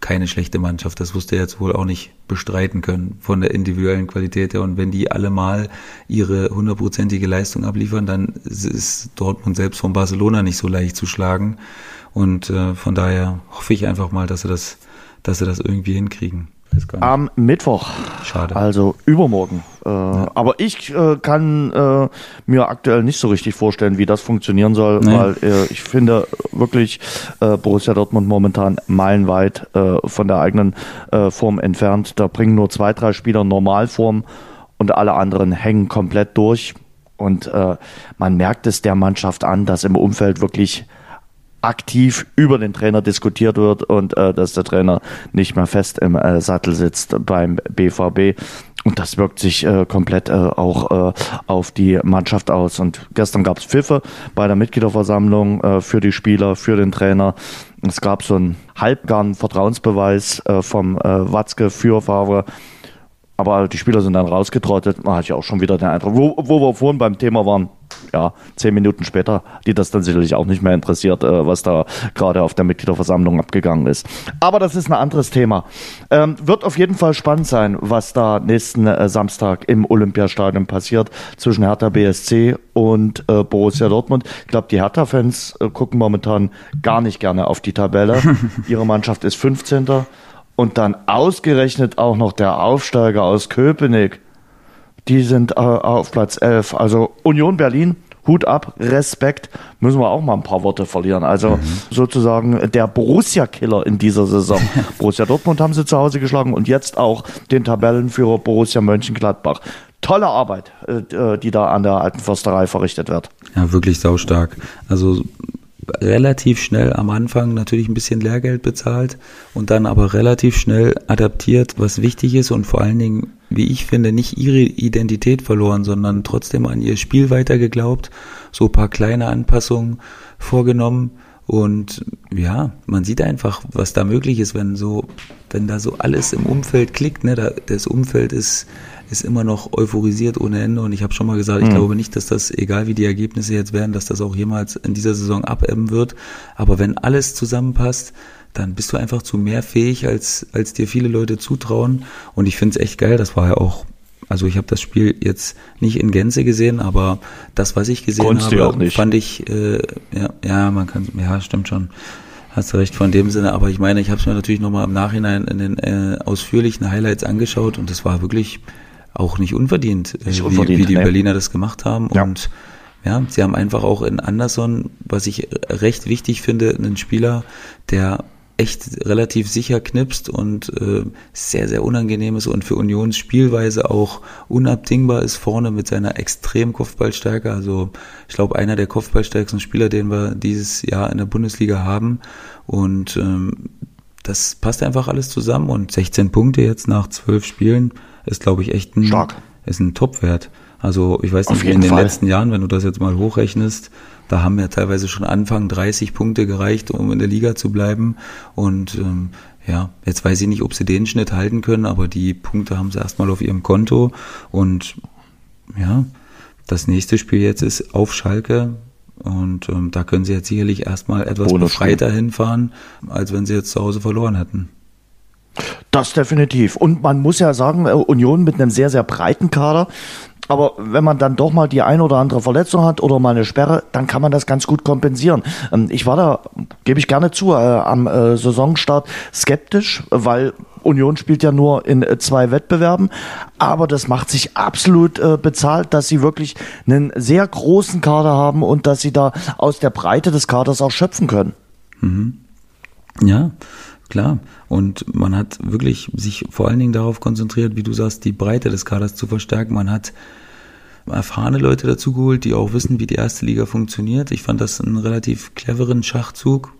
keine schlechte Mannschaft. Das wusste er jetzt wohl auch nicht bestreiten können von der individuellen Qualität her. Und wenn die alle mal ihre hundertprozentige Leistung abliefern, dann ist Dortmund selbst von Barcelona nicht so leicht zu schlagen. Und äh, von daher hoffe ich einfach mal, dass sie das, dass sie das irgendwie hinkriegen. Am Mittwoch. Schade. Also übermorgen. Äh, Aber ich äh, kann äh, mir aktuell nicht so richtig vorstellen, wie das funktionieren soll, Nee. weil äh, ich finde wirklich äh, Borussia Dortmund momentan meilenweit äh, von der eigenen äh, Form entfernt. Da bringen nur zwei, drei Spieler Normalform und alle anderen hängen komplett durch. Und äh, man merkt es der Mannschaft an, dass im Umfeld wirklich aktiv über den Trainer diskutiert wird und äh, dass der Trainer nicht mehr fest im äh, Sattel sitzt beim BVB. Und das wirkt sich äh, komplett äh, auch äh, auf die Mannschaft aus. Und gestern gab es Pfiffe bei der Mitgliederversammlung äh, für die Spieler, für den Trainer. Es gab so einen halbgaren Vertrauensbeweis äh, vom äh, Watzke für Favre. Aber die Spieler sind dann rausgetrottet. Da hatte ich auch schon wieder den Eindruck, wo, wo wir vorhin beim Thema waren, ja, zehn Minuten später, die das dann sicherlich auch nicht mehr interessiert, äh, was da gerade auf der Mitgliederversammlung abgegangen ist. Aber das ist ein anderes Thema. Ähm, wird auf jeden Fall spannend sein, was da nächsten äh, Samstag im Olympiastadion passiert zwischen Hertha BSC und äh, Borussia Dortmund. Ich glaube, die Hertha-Fans äh, gucken momentan gar nicht gerne auf die Tabelle. [LAUGHS] Ihre Mannschaft ist 15. Und dann ausgerechnet auch noch der Aufsteiger aus Köpenick. Die sind äh, auf Platz 11. Also Union Berlin, Hut ab, Respekt. Müssen wir auch mal ein paar Worte verlieren. Also sozusagen der Borussia-Killer in dieser Saison. [LAUGHS] Borussia Dortmund haben sie zu Hause geschlagen und jetzt auch den Tabellenführer Borussia Mönchengladbach. Tolle Arbeit, äh, die da an der alten Försterei verrichtet wird. Ja, wirklich saustark. Also relativ schnell am Anfang natürlich ein bisschen Lehrgeld bezahlt und dann aber relativ schnell adaptiert, was wichtig ist und vor allen Dingen, wie ich finde, nicht ihre Identität verloren, sondern trotzdem an ihr Spiel weiter geglaubt, so ein paar kleine Anpassungen vorgenommen und ja, man sieht einfach, was da möglich ist, wenn so, wenn da so alles im Umfeld klickt, ne, da, das Umfeld ist ist immer noch euphorisiert ohne Ende und ich habe schon mal gesagt, ich Mhm. glaube nicht, dass das, egal wie die Ergebnisse jetzt werden, dass das auch jemals in dieser Saison abebben wird. Aber wenn alles zusammenpasst, dann bist du einfach zu mehr fähig, als, als dir viele Leute zutrauen. Und ich finde es echt geil, das war ja auch, also ich habe das Spiel jetzt nicht in Gänze gesehen, aber das, was ich gesehen Konntest habe, auch nicht. fand ich, äh, ja, ja, man kann, ja, stimmt schon. Hast du recht von dem Sinne, aber ich meine, ich habe es mir natürlich nochmal im Nachhinein in den äh, ausführlichen Highlights angeschaut und das war wirklich auch nicht unverdient, äh, Nicht wie, unverdient, wie die ne. Berliner das gemacht haben. Ja. Und ja, sie haben einfach auch in Anderson, was ich recht wichtig finde, einen Spieler, der echt relativ sicher knipst und äh, sehr, sehr unangenehm ist und für Unions Spielweise auch unabdingbar ist vorne mit seiner extrem Kopfballstärke. Also ich glaube, einer der kopfballstärksten Spieler, den wir dieses Jahr in der Bundesliga haben. Und ähm, das passt einfach alles zusammen und 16 Punkte jetzt nach zwölf Spielen ist, glaube ich, echt ein, Stark. ist ein Topwert. Also ich weiß nicht, in den Fall. letzten Jahren, wenn du das jetzt mal hochrechnest, da haben ja teilweise schon Anfang 30 Punkte gereicht, um in der Liga zu bleiben. Und ähm, ja, jetzt weiß ich nicht, ob sie den Schnitt halten können, aber die Punkte haben sie erstmal auf ihrem Konto. Und ja, das nächste Spiel jetzt ist auf Schalke. Und ähm, da können sie jetzt sicherlich erstmal etwas Bonusspiel. befreiter hinfahren, als wenn sie jetzt zu Hause verloren hätten. Das definitiv. Und man muss ja sagen, äh, Union mit einem sehr, sehr breiten Kader. Aber wenn man dann doch mal die ein oder andere Verletzung hat oder mal eine Sperre, dann kann man das ganz gut kompensieren. Ähm, ich war da, gebe ich gerne zu, äh, am äh, Saisonstart skeptisch, weil Union spielt ja nur in zwei Wettbewerben, aber das macht sich absolut äh, bezahlt, dass sie wirklich einen sehr großen Kader haben und dass sie da aus der Breite des Kaders auch schöpfen können. Mhm. Ja, klar. Und man hat wirklich sich vor allen Dingen darauf konzentriert, wie du sagst, die Breite des Kaders zu verstärken. Man hat erfahrene Leute dazu geholt, die auch wissen, wie die erste Liga funktioniert. Ich fand das einen relativ cleveren Schachzug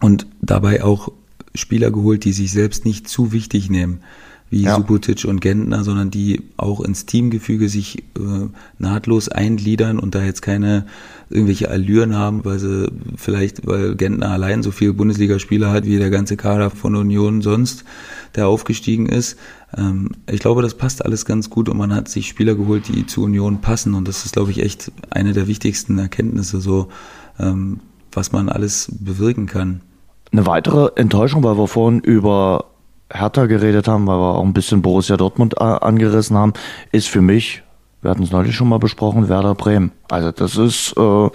und dabei auch Spieler geholt, die sich selbst nicht zu wichtig nehmen wie ja. Subotic und Gentner, sondern die auch ins Teamgefüge sich äh, nahtlos eingliedern und da jetzt keine irgendwelche Allüren haben, weil sie vielleicht, weil Gentner allein so viel Bundesligaspieler hat wie der ganze Kader von Union sonst, der aufgestiegen ist. Ähm, ich glaube, das passt alles ganz gut und man hat sich Spieler geholt, die zu Union passen und das ist, glaube ich, echt eine der wichtigsten Erkenntnisse, so ähm, was man alles bewirken kann. Eine weitere Enttäuschung, weil wir vorhin über Hertha geredet haben, weil wir auch ein bisschen Borussia Dortmund äh, angerissen haben, ist für mich, wir hatten es neulich schon mal besprochen, Werder Bremen. Also das ist äh,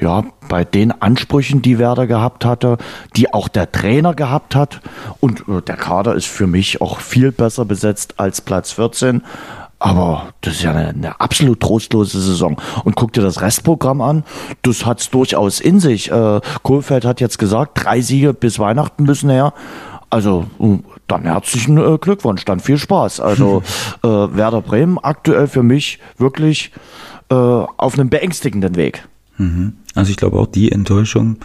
ja bei den Ansprüchen, die Werder gehabt hatte, die auch der Trainer gehabt hat und äh, der Kader ist für mich auch viel besser besetzt als Platz 14. Aber das ist ja eine, eine, absolut trostlose Saison. Und guck dir das Restprogramm an, das hat's durchaus in sich. Äh, Kohlfeld hat jetzt gesagt, drei Siege bis Weihnachten müssen her. Also dann herzlichen äh, Glückwunsch, dann viel Spaß. Also [LAUGHS] äh, Werder Bremen aktuell für mich wirklich äh, auf einem beängstigenden Weg. Mhm. Also ich glaube auch die Enttäuschung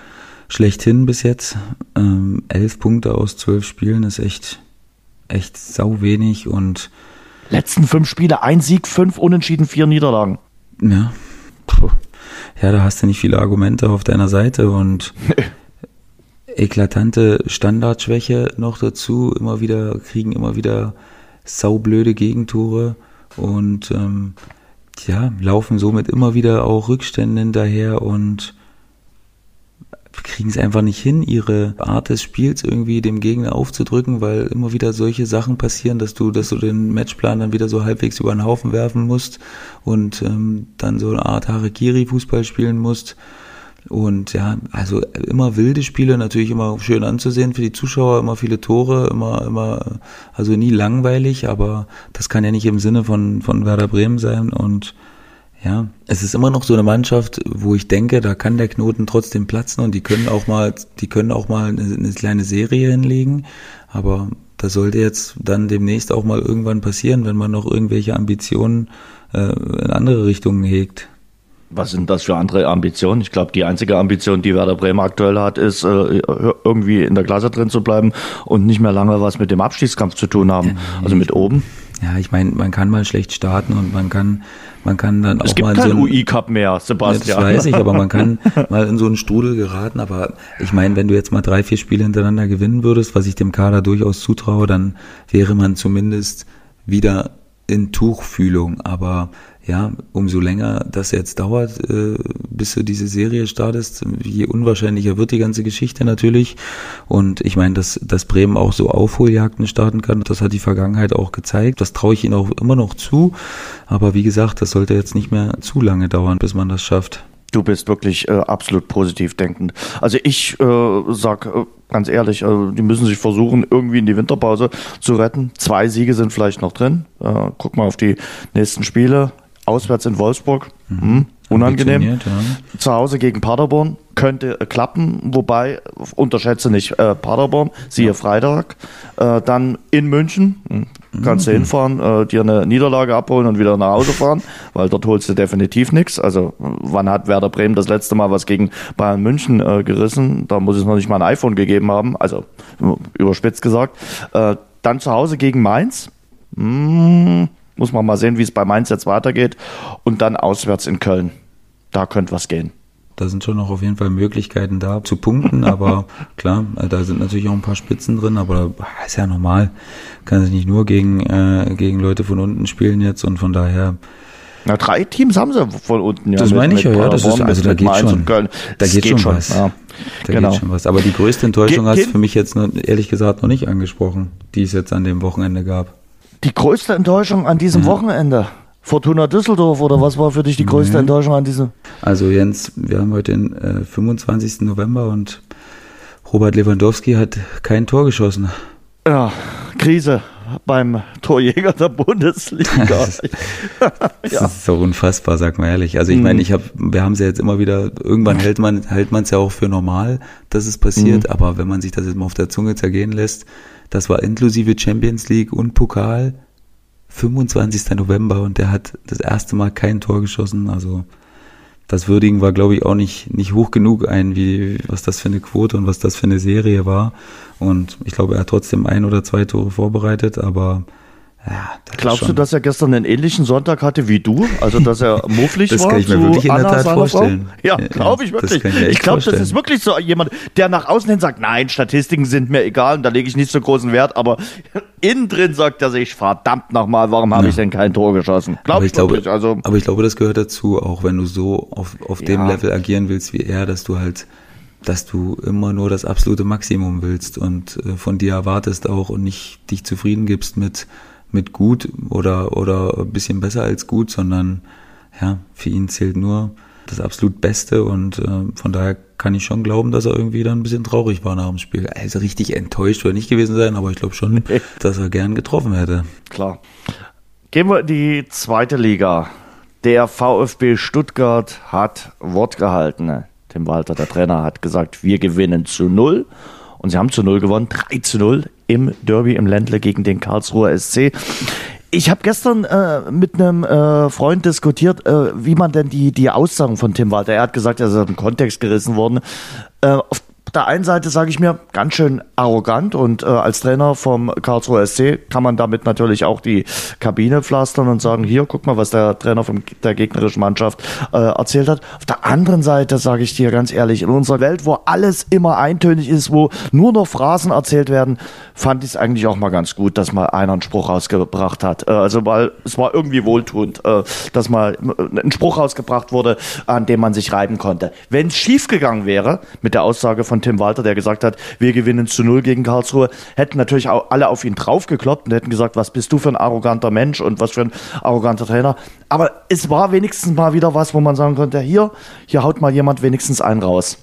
schlechthin bis jetzt. Ähm, elf Punkte aus zwölf Spielen ist echt, echt sau wenig und letzten fünf Spiele ein Sieg, fünf Unentschieden, vier Niederlagen. Ja, Puh. ja, da hast du nicht viele Argumente auf deiner Seite und [LAUGHS] eklatante Standardschwäche noch dazu. Immer wieder, kriegen immer wieder saublöde Gegentore und ähm, ja, laufen somit immer wieder auch Rückstände hinterher und kriegen es einfach nicht hin, ihre Art des Spiels irgendwie dem Gegner aufzudrücken, weil immer wieder solche Sachen passieren, dass du, dass du den Matchplan dann wieder so halbwegs über den Haufen werfen musst und ähm, dann so eine Art Harakiri-Fußball spielen musst. Und ja, also immer wilde Spiele, natürlich immer schön anzusehen für die Zuschauer, immer viele Tore, immer, immer, also nie langweilig, aber das kann ja nicht im Sinne von, von Werder Bremen sein. Und ja, es ist immer noch so eine Mannschaft, wo ich denke, da kann der Knoten trotzdem platzen und die können auch mal, die können auch mal eine, eine kleine Serie hinlegen. Aber das sollte jetzt dann demnächst auch mal irgendwann passieren, wenn man noch irgendwelche Ambitionen äh, in andere Richtungen hegt. Was sind das für andere Ambitionen? Ich glaube, die einzige Ambition, die Werder Bremen aktuell hat, ist, äh, irgendwie in der Klasse drin zu bleiben und nicht mehr lange was mit dem Abstiegskampf zu tun haben. Also mit oben. Ja, ich meine, man kann mal schlecht starten und man kann, man kann dann es auch mal in so UI Cup mehr, Sebastian. Das weiß ich, aber man kann [LAUGHS] mal in so einen Strudel geraten. Aber ich meine, wenn du jetzt mal drei, vier Spiele hintereinander gewinnen würdest, was ich dem Kader durchaus zutraue, dann wäre man zumindest wieder in Tuchfühlung. Aber ja, umso länger das jetzt dauert, äh, bis du diese Serie startest, je unwahrscheinlicher wird die ganze Geschichte natürlich. Und ich meine, dass, dass Bremen auch so Aufholjagden starten kann, das hat die Vergangenheit auch gezeigt. Das traue ich ihnen auch immer noch zu. Aber wie gesagt, das sollte jetzt nicht mehr zu lange dauern, bis man das schafft. Du bist wirklich äh, absolut positiv denkend. Also ich äh, sag äh, ganz ehrlich, äh, die müssen sich versuchen, irgendwie in die Winterpause zu retten. Zwei Siege sind vielleicht noch drin. Äh, guck mal auf die nächsten Spiele auswärts in Wolfsburg. Mhm. Hm, unangenehm. Ja. Zu Hause gegen Paderborn könnte äh, klappen, wobei unterschätze nicht äh, Paderborn, siehe ja. Freitag. Äh, dann in München, hm, kannst mhm. du hinfahren, äh, dir eine Niederlage abholen und wieder nach Hause fahren, [LAUGHS] weil dort holst du definitiv nichts. Also wann hat Werder Bremen das letzte Mal was gegen Bayern München äh, gerissen? Da muss es noch nicht mal ein iPhone gegeben haben, also überspitzt gesagt. Äh, dann zu Hause gegen Mainz. Mmh muss man mal sehen, wie es bei Mainz jetzt weitergeht. Und dann auswärts in Köln. Da könnte was gehen. Da sind schon noch auf jeden Fall Möglichkeiten da zu punkten, aber [LAUGHS] klar, da sind natürlich auch ein paar Spitzen drin, aber ist ja normal. Kann sich nicht nur gegen, äh, gegen Leute von unten spielen jetzt und von daher, Na, drei Teams haben sie von unten. Ja, das meine ich ja, ja. Das ist, also da geht schon, da geht, geht schon was. Ja. Da genau. geht schon was. Aber die größte Enttäuschung Ge hast du für mich jetzt noch, ehrlich gesagt noch nicht angesprochen, die es jetzt an dem Wochenende gab. Die größte Enttäuschung an diesem mhm. Wochenende? Fortuna Düsseldorf oder was war für dich die größte mhm. Enttäuschung an diesem? Also Jens, wir haben heute den äh, 25. November und Robert Lewandowski hat kein Tor geschossen. Ja, Krise beim Torjäger der Bundesliga. [LAUGHS] das, ja. ist so unfassbar, sag mal ehrlich. Also ich meine, mhm. ich habe, wir haben es ja jetzt immer wieder, irgendwann hält man hält man es ja auch für normal, dass es passiert, mhm. aber wenn man sich das jetzt mal auf der Zunge zergehen lässt, das war inklusive Champions League und Pokal, 25. November und der hat das erste Mal kein Tor geschossen, also das Würdigen war, glaube ich, auch nicht, nicht hoch genug ein, wie, was das für eine Quote und was das für eine Serie war. Und ich glaube, er hat trotzdem ein oder zwei Tore vorbereitet, aber ja, Glaubst du, dass er gestern einen ähnlichen Sonntag hatte wie du? Also, dass er [LAUGHS] mufflig das war? Das kann ich mir wirklich in der Tat vorstellen. Frau? Ja, glaube ich wirklich. Ich, ich glaube, das ist wirklich so jemand, der nach außen hin sagt, nein, Statistiken sind mir egal und da lege ich nicht so großen Wert, aber innen drin sagt er sich, verdammt nochmal, warum habe ja. ich denn kein Tor geschossen? Glaub ich glaube, wirklich, also. Aber ich glaube, das gehört dazu, auch wenn du so auf, auf dem ja. Level agieren willst wie er, dass du halt dass du immer nur das absolute Maximum willst und äh, von dir erwartest auch und nicht dich zufrieden gibst mit mit gut oder, oder ein bisschen besser als gut, sondern ja, für ihn zählt nur das absolut Beste und äh, von daher kann ich schon glauben, dass er irgendwie dann ein bisschen traurig war nach dem Spiel. Also richtig enttäuscht wird nicht gewesen sein, aber ich glaube schon, dass er gern getroffen hätte. Klar. Gehen wir in die zweite Liga. Der VfB Stuttgart hat Wort gehalten. Tim Walter, der Trainer, hat gesagt, wir gewinnen zu null. Und sie haben zu null gewonnen, 3 zu 0 im Derby im Ländle gegen den Karlsruher SC. Ich habe gestern äh, mit einem äh, Freund diskutiert, äh, wie man denn die, die Aussagen von Tim Walter, er hat gesagt, er ist aus dem Kontext gerissen worden. Äh, auf der einen Seite sage ich mir, ganz schön arrogant und äh, als Trainer vom Karlsruher SC kann man damit natürlich auch die Kabine pflastern und sagen, hier, guck mal, was der Trainer von der gegnerischen Mannschaft äh, erzählt hat. Auf der anderen Seite sage ich dir ganz ehrlich, in unserer Welt, wo alles immer eintönig ist, wo nur noch Phrasen erzählt werden, fand ich es eigentlich auch mal ganz gut, dass mal einer einen Spruch rausgebracht hat. Äh, also weil es war irgendwie wohltuend, äh, dass mal äh, ein Spruch rausgebracht wurde, an dem man sich reiben konnte. Wenn es schiefgegangen wäre mit der Aussage von Tim Walter, der gesagt hat, wir gewinnen zu null gegen Karlsruhe, hätten natürlich auch alle auf ihn draufgekloppt und hätten gesagt, was bist du für ein arroganter Mensch und was für ein arroganter Trainer. Aber es war wenigstens mal wieder was, wo man sagen konnte, hier, hier haut mal jemand wenigstens einen raus.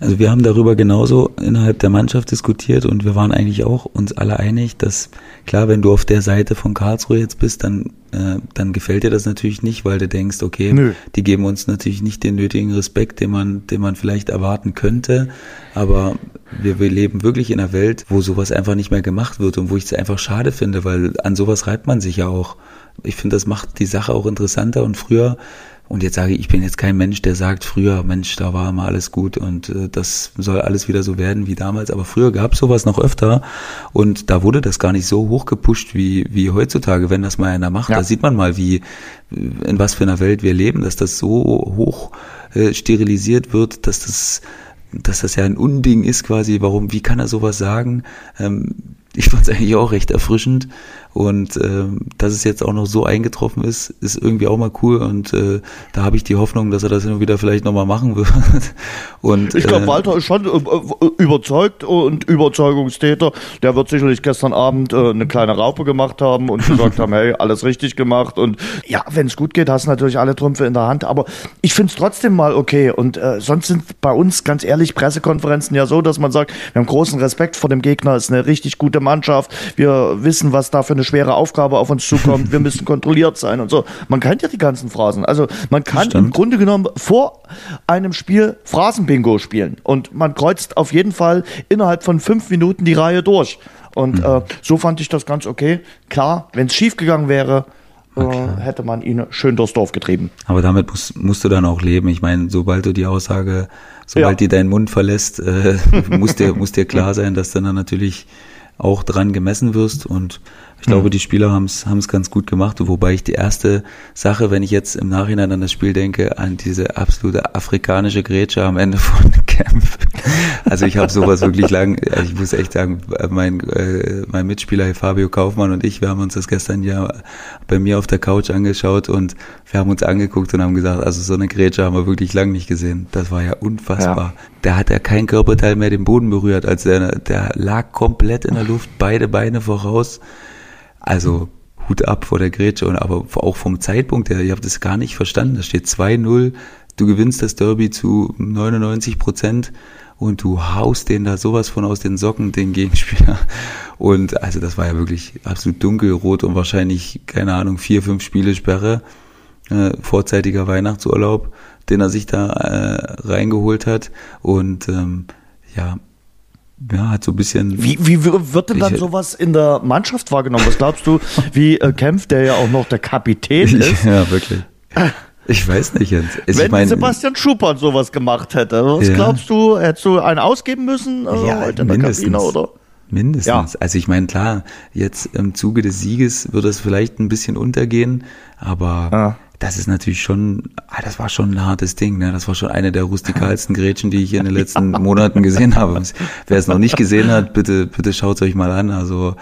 Also wir haben darüber genauso innerhalb der Mannschaft diskutiert und wir waren eigentlich auch uns alle einig, dass klar, wenn du auf der Seite von Karlsruhe jetzt bist, dann, äh, dann gefällt dir das natürlich nicht, weil du denkst, okay, Nö. die geben uns natürlich nicht den nötigen Respekt, den man, den man vielleicht erwarten könnte. Aber wir, wir leben wirklich in einer Welt, wo sowas einfach nicht mehr gemacht wird und wo ich es einfach schade finde, weil an sowas reibt man sich ja auch. Ich finde, das macht die Sache auch interessanter und früher und jetzt sage ich, ich bin jetzt kein Mensch, der sagt, früher, Mensch, da war immer alles gut und äh, das soll alles wieder so werden wie damals. Aber früher gab es sowas noch öfter und da wurde das gar nicht so hoch gepusht wie, wie heutzutage, wenn das mal einer macht. Ja. Da sieht man mal, wie, in was für einer Welt wir leben, dass das so hoch äh, sterilisiert wird, dass das dass das ja ein Unding ist quasi, warum, wie kann er sowas sagen? Ähm, ich fand es eigentlich auch recht erfrischend und äh, dass es jetzt auch noch so eingetroffen ist, ist irgendwie auch mal cool. Und äh, da habe ich die Hoffnung, dass er das immer wieder vielleicht nochmal machen wird. [LAUGHS] und, ich glaube, äh, Walter ist schon äh, überzeugt und Überzeugungstäter. Der wird sicherlich gestern Abend äh, eine kleine Raupe gemacht haben und gesagt [LAUGHS] haben, hey, alles richtig gemacht. Und ja, wenn es gut geht, hast du natürlich alle Trümpfe in der Hand. Aber ich finde es trotzdem mal okay. Und äh, sonst sind bei uns, ganz ehrlich, Pressekonferenzen ja so, dass man sagt, wir haben großen Respekt vor dem Gegner, ist eine richtig gute Mannschaft. Wir wissen, was da für eine schwere Aufgabe auf uns zukommt, wir müssen kontrolliert sein und so. Man kennt ja die ganzen Phrasen. Also man kann im Grunde genommen vor einem Spiel Phrasenbingo spielen und man kreuzt auf jeden Fall innerhalb von fünf Minuten die Reihe durch. Und mhm. äh, so fand ich das ganz okay. Klar, wenn es schief gegangen wäre, äh, hätte man ihn schön durchs Dorf getrieben. Aber damit musst, musst du dann auch leben. Ich meine, sobald du die Aussage, sobald ja. die deinen Mund verlässt, äh, [LAUGHS] muss, dir, muss dir klar sein, dass dann, dann natürlich auch dran gemessen wirst. Und Ich glaube, mhm. die Spieler haben es ganz gut gemacht, wobei ich die erste Sache, wenn ich jetzt im Nachhinein an das Spiel denke, an diese absolute afrikanische Grätsche am Ende von [LAUGHS] Kampf. Also ich habe sowas wirklich lang, also ich muss echt sagen, mein, äh, mein Mitspieler Fabio Kaufmann und ich, wir haben uns das gestern ja bei mir auf der Couch angeschaut und wir haben uns angeguckt und haben gesagt, also so eine Grätsche haben wir wirklich lang nicht gesehen. Das war ja unfassbar. Ja. Da hat er kein Körperteil mehr den Boden berührt, als der, der lag komplett in der Luft, beide Beine voraus. Also Hut ab vor der Grätsche und aber auch vom Zeitpunkt her, ihr habt es gar nicht verstanden. Da steht 2-0, du gewinnst das Derby zu 99 Prozent und du haust den da sowas von aus den Socken, den Gegenspieler. Und also das war ja wirklich absolut dunkelrot und wahrscheinlich, keine Ahnung, vier, fünf Spiele Sperre, äh, vorzeitiger Weihnachtsurlaub, den er sich da äh, reingeholt hat. Und ähm, ja, ja, hat so ein bisschen. Wie, wie wird denn dann sowas in der Mannschaft wahrgenommen? Was glaubst du, wie äh, kämpft der ja auch noch der Kapitän [LAUGHS] ist? ja, wirklich. Ich weiß nicht jetzt. Also Wenn ich mein, Sebastian Schuppan sowas gemacht hätte, was ja. glaubst du, hättest du einen ausgeben müssen äh, ja, heute in mindestens. der Kabine, oder? Mindestens. Ja. Also ich meine, klar, jetzt im Zuge des Sieges wird es vielleicht ein bisschen untergehen, aber ja das ist natürlich schon, ah, das war schon ein hartes Ding, ne? Das war schon eine der rustikalsten Grätschen, die ich in den letzten [LAUGHS] Monaten gesehen habe. Wer es noch nicht gesehen hat, bitte, bitte schaut euch mal an. Also,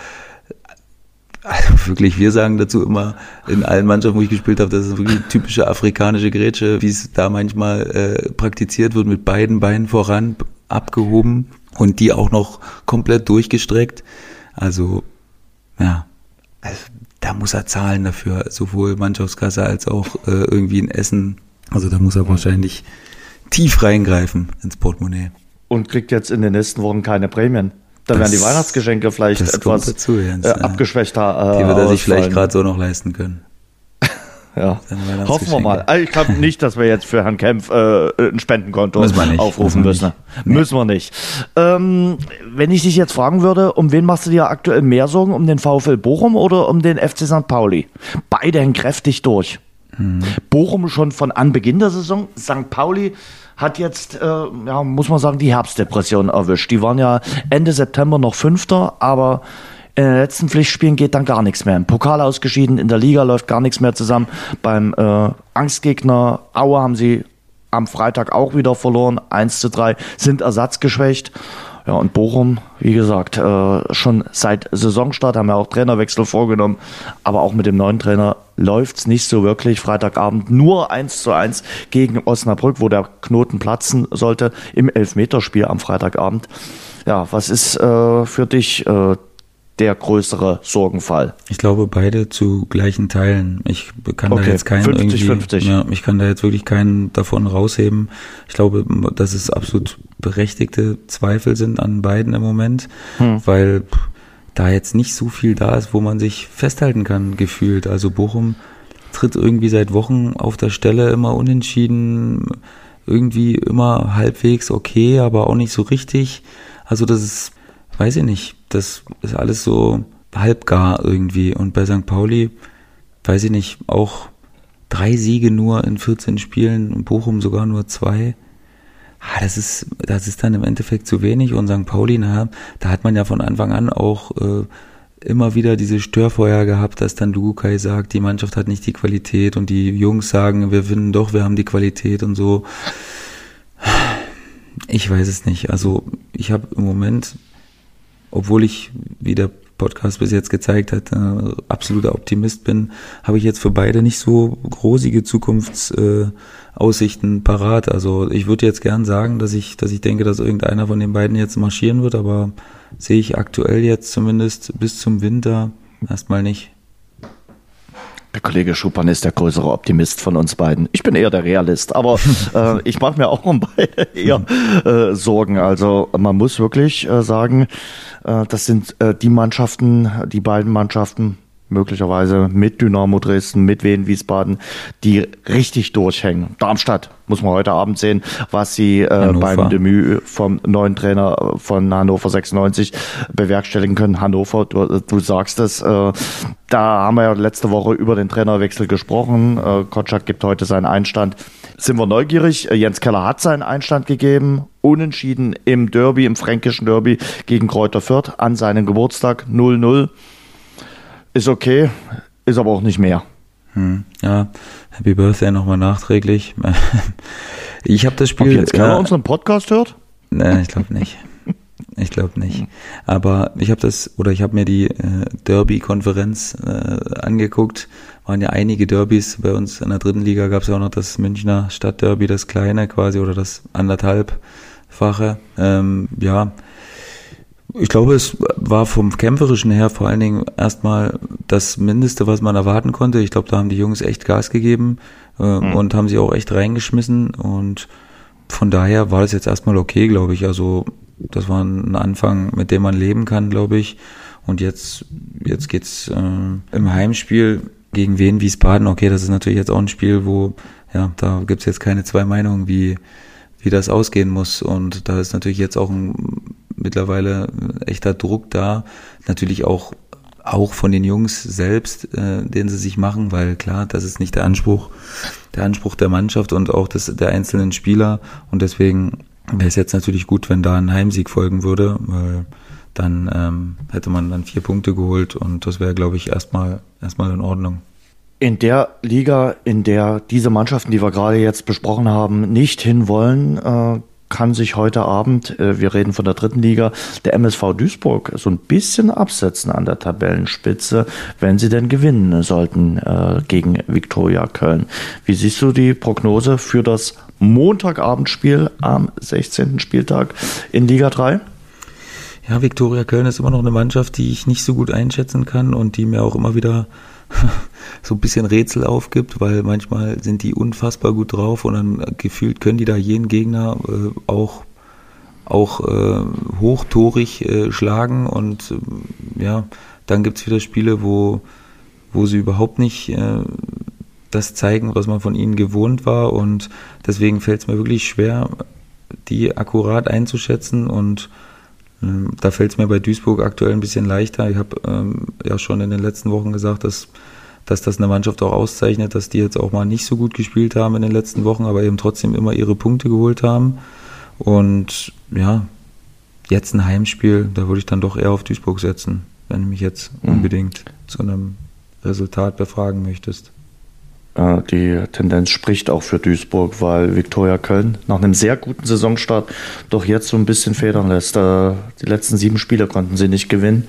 also wirklich, wir sagen dazu immer in allen Mannschaften, wo ich gespielt habe, das ist wirklich typische afrikanische Grätsche, wie es da manchmal äh, praktiziert wird, mit beiden Beinen voran abgehoben und die auch noch komplett durchgestreckt. Also, ja, also da muss er zahlen dafür, sowohl Mannschaftskasse als auch äh, irgendwie ein Essen. Also da muss er wahrscheinlich tief reingreifen ins Portemonnaie. Und kriegt jetzt in den nächsten Wochen keine Prämien. Dann werden die Weihnachtsgeschenke vielleicht etwas dazu, Jens, äh, abgeschwächter. Äh, die wird er sich vielleicht gerade so noch leisten können. Ja, hoffen wir mal. Also ich glaube nicht, dass wir jetzt für Herrn Kempf äh, ein Spendenkonto aufrufen müssen. Müssen, müssen wir nicht. Ähm, wenn ich dich jetzt fragen würde, um wen machst du dir aktuell mehr Sorgen? Um den VfL Bochum oder um den FC St. Pauli? Beide hängen kräftig durch. Mhm. Bochum schon von Anbeginn der Saison. St. Pauli hat jetzt, äh, ja, muss man sagen, die Herbstdepression erwischt. Die waren ja Ende September noch Fünfter, aber in den letzten Pflichtspielen geht dann gar nichts mehr. Im Pokal ausgeschieden, in der Liga läuft gar nichts mehr zusammen. Beim äh, Angstgegner Aue haben sie am Freitag auch wieder verloren, 1 zu 3, sind ersatzgeschwächt. Ja, und Bochum, wie gesagt, äh, schon seit Saisonstart haben wir auch Trainerwechsel vorgenommen, aber auch mit dem neuen Trainer läuft's nicht so wirklich. Freitagabend nur 1 zu 1 gegen Osnabrück, wo der Knoten platzen sollte im Elfmeterspiel am Freitagabend. Ja, was ist äh, für dich äh, der größere Sorgenfall? Ich glaube beide zu gleichen Teilen. Ich kann okay, da jetzt keinen 50, irgendwie, 50. Ja, ich kann da jetzt wirklich keinen davon rausheben. Ich glaube, dass es absolut berechtigte Zweifel sind an beiden im Moment, hm. weil da jetzt nicht so viel da ist, wo man sich festhalten kann, gefühlt. Also Bochum tritt irgendwie seit Wochen auf der Stelle immer unentschieden, irgendwie immer halbwegs okay, aber auch nicht so richtig. Also das ist weiß ich nicht, das ist alles so halbgar irgendwie. Und bei St. Pauli, weiß ich nicht, auch drei Siege nur in 14 Spielen, und Bochum sogar nur zwei. Ah, das ist, das ist dann im Endeffekt zu wenig. Und St. Pauli, na, da hat man ja von Anfang an auch äh, immer wieder diese Störfeuer gehabt, dass dann Lukai sagt, die Mannschaft hat nicht die Qualität und die Jungs sagen, wir finden doch, wir haben die Qualität und so. Ich weiß es nicht. Also ich habe im Moment obwohl ich, wie der Podcast bis jetzt gezeigt hat, äh, absoluter Optimist bin, habe ich jetzt für beide nicht so rosige Zukunftsaussichten äh, parat. Also ich würde jetzt gern sagen, dass ich, dass ich denke, dass irgendeiner von den beiden jetzt marschieren wird, aber sehe ich aktuell jetzt zumindest bis zum Winter erstmal nicht. Der Kollege Schuppan ist der größere Optimist von uns beiden. Ich bin eher der Realist, aber [LAUGHS] äh, ich mache mir auch um beide eher äh, Sorgen. Also man muss wirklich äh, sagen, äh, das sind äh, die Mannschaften, die beiden Mannschaften, möglicherweise mit Dynamo Dresden, mit Wien Wiesbaden, die richtig durchhängen. Darmstadt muss man heute Abend sehen, was sie äh, beim Debüt vom neuen Trainer von Hannover 96 bewerkstelligen können. Hannover, du, du sagst es, äh, da haben wir ja letzte Woche über den Trainerwechsel gesprochen. Äh, Kotschak gibt heute seinen Einstand. Sind wir neugierig? Äh, Jens Keller hat seinen Einstand gegeben. Unentschieden im Derby, im fränkischen Derby gegen Kräuter Fürth an seinem Geburtstag 0-0 ist okay, ist aber auch nicht mehr. Hm, ja, Happy Birthday nochmal nachträglich. [LAUGHS] ich habe das Spiel. Ob jetzt keiner äh, unseren Podcast hört? Nein, ich glaube nicht. Ich glaube nicht. Aber ich habe das, oder ich habe mir die äh, Derby-Konferenz äh, angeguckt. Waren ja einige Derbys bei uns in der dritten Liga. Gab es ja auch noch das Münchner Stadtderby, das kleine quasi, oder das anderthalbfache. Ähm, ja, ich glaube, es war vom Kämpferischen her vor allen Dingen erstmal das Mindeste, was man erwarten konnte. Ich glaube, da haben die Jungs echt Gas gegeben äh, mhm. und haben sie auch echt reingeschmissen. Und von daher war das jetzt erstmal okay, glaube ich. Also das war ein Anfang, mit dem man leben kann, glaube ich. Und jetzt, jetzt geht's äh, im Heimspiel gegen Wien Wiesbaden. Okay, das ist natürlich jetzt auch ein Spiel, wo, ja, da gibt's jetzt keine zwei Meinungen, wie, wie das ausgehen muss. Und da ist natürlich jetzt auch ein mittlerweile echter Druck da. Natürlich auch auch von den Jungs selbst, äh, den sie sich machen, weil klar, das ist nicht der Anspruch, der Anspruch der Mannschaft und auch des, der einzelnen Spieler. Und deswegen wäre es jetzt natürlich gut, wenn da ein Heimsieg folgen würde, weil dann ähm, hätte man dann vier Punkte geholt und das wäre, glaube ich, erstmal erstmal in Ordnung. In der Liga, in der diese Mannschaften, die wir gerade jetzt besprochen haben, nicht hinwollen, äh, kann sich heute Abend, äh, wir reden von der dritten Liga, der MSV Duisburg so ein bisschen absetzen an der Tabellenspitze, wenn sie denn gewinnen sollten äh, gegen Viktoria Köln. Wie siehst du die Prognose für das Montagabendspiel am 16. Spieltag in Liga 3? Ja, Viktoria Köln ist immer noch eine Mannschaft, die ich nicht so gut einschätzen kann und die mir auch immer wieder [LAUGHS] so ein bisschen Rätsel aufgibt, weil manchmal sind die unfassbar gut drauf und dann gefühlt können die da jeden Gegner äh, auch auch äh, hochtorig äh, schlagen und äh, ja, dann gibt's wieder Spiele, wo, wo sie überhaupt nicht äh, das zeigen, was man von ihnen gewohnt war. Und deswegen fällt es mir wirklich schwer, die akkurat einzuschätzen. Und ähm, da fällt es mir bei Duisburg aktuell ein bisschen leichter. Ich habe ähm, ja schon in den letzten Wochen gesagt, dass, dass das eine Mannschaft auch auszeichnet, dass die jetzt auch mal nicht so gut gespielt haben in den letzten Wochen, aber eben trotzdem immer ihre Punkte geholt haben. Und ja, jetzt ein Heimspiel, da würde ich dann doch eher auf Duisburg setzen, wenn du mich jetzt mhm. unbedingt zu einem Resultat befragen möchtest. Äh, die Tendenz spricht auch für Duisburg, weil Viktoria Köln nach einem sehr guten Saisonstart doch jetzt so ein bisschen federn lässt. Äh, die letzten sieben Spiele konnten sie nicht gewinnen.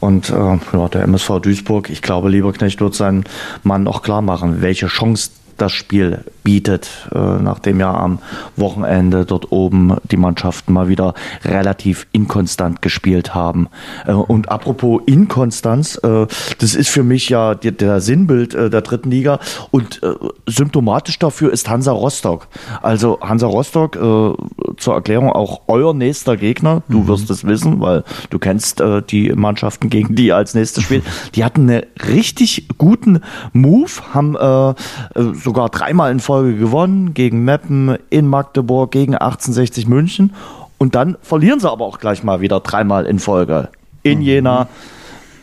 Und äh, ja, der MSV Duisburg, ich glaube, Lieberknecht wird seinen Mann auch klar machen, welche Chance das Spiel bietet, äh, nachdem ja am Wochenende dort oben die Mannschaften mal wieder relativ inkonstant gespielt haben. Äh, und apropos Inkonstanz, äh, das ist für mich ja der, Sinnbild der dritten Liga und symptomatisch dafür ist Hansa Rostock. Also Hansa Rostock, zur Erklärung auch euer nächster Gegner, du mhm. wirst es wissen, weil du kennst die Mannschaften, gegen die als nächstes spielt. Die hatten einen richtig guten Move, haben sogar dreimal in Folge gewonnen, gegen Meppen, in Magdeburg, gegen 1860 München. Und dann verlieren sie aber auch gleich mal wieder dreimal in Folge. In mhm. Jena,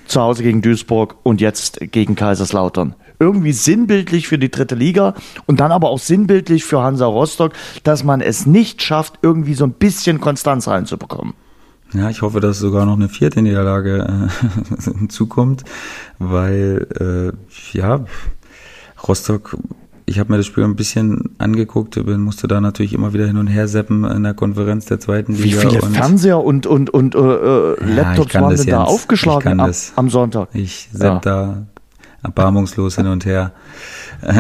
zu Hause gegen Duisburg und jetzt gegen Kaiserslautern. Irgendwie sinnbildlich für die dritte Liga und dann aber auch sinnbildlich für Hansa Rostock, dass man es nicht schafft, irgendwie so ein bisschen Konstanz reinzubekommen. Ja, ich hoffe, dass sogar noch eine vierte Niederlage äh, [LAUGHS] hinzukommt, weil äh, ja, Rostock ich habe mir das Spiel ein bisschen angeguckt, musste da natürlich immer wieder hin und her seppen in der Konferenz der zweiten Liga. Wie viele und Fernseher und, und, und äh, äh Laptops ja, waren denn da aufgeschlagen am, am, Sonntag? Ich sepp ja. da erbarmungslos hin und her. [LAUGHS]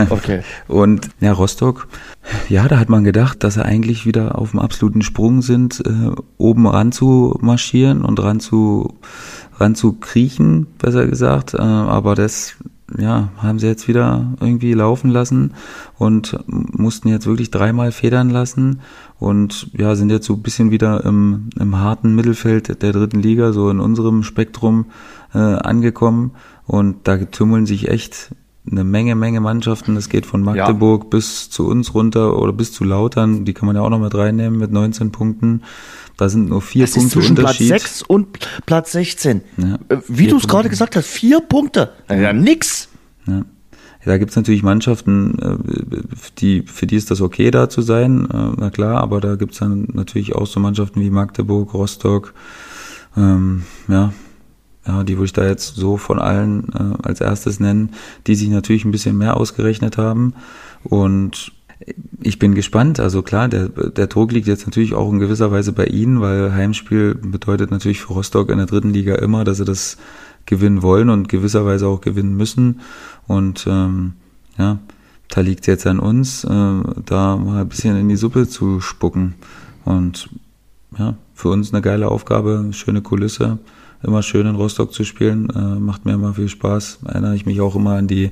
Okay. Und ja, Rostock, ja, da hat man gedacht, dass sie eigentlich wieder auf dem absoluten Sprung sind, äh, oben ran zu marschieren und ran zu, ran zu kriechen, besser gesagt. Äh, aber das ja, haben sie jetzt wieder irgendwie laufen lassen und mussten jetzt wirklich dreimal federn lassen und ja, sind jetzt so ein bisschen wieder im, im harten Mittelfeld der dritten Liga, so in unserem Spektrum äh, angekommen und da tümmeln sich echt eine Menge, Menge Mannschaften. Das geht von Magdeburg ja. bis zu uns runter oder bis zu Lautern. Die kann man ja auch noch mit reinnehmen mit 19 Punkten. Da sind nur vier das Punkte ist zwischen Unterschied. Platz 6 und Platz 16. Ja, äh, Wie du es gerade gesagt hast, vier Punkte. Ja, nix. Ja. Da gibt's natürlich Mannschaften, äh, die, für die ist das okay, da zu sein, äh, na klar, aber da gibt's dann natürlich auch so Mannschaften wie Magdeburg, Rostock, ähm, ja, ja, die würde ich da jetzt so von allen äh, als erstes nennen, die sich natürlich ein bisschen mehr ausgerechnet haben. Und ich bin gespannt. Also klar, der, der Druck liegt jetzt natürlich auch in gewisser Weise bei Ihnen, weil Heimspiel bedeutet natürlich für Rostock in der dritten Liga immer, dass sie das gewinnen wollen und gewisserweise auch gewinnen müssen. Und ähm, ja, da liegt jetzt an uns, äh, da mal ein bisschen in die Suppe zu spucken. Und ja, für uns eine geile Aufgabe, schöne Kulisse, immer schön in Rostock zu spielen, äh, macht mir immer viel Spaß. Erinnere ich mich auch immer an die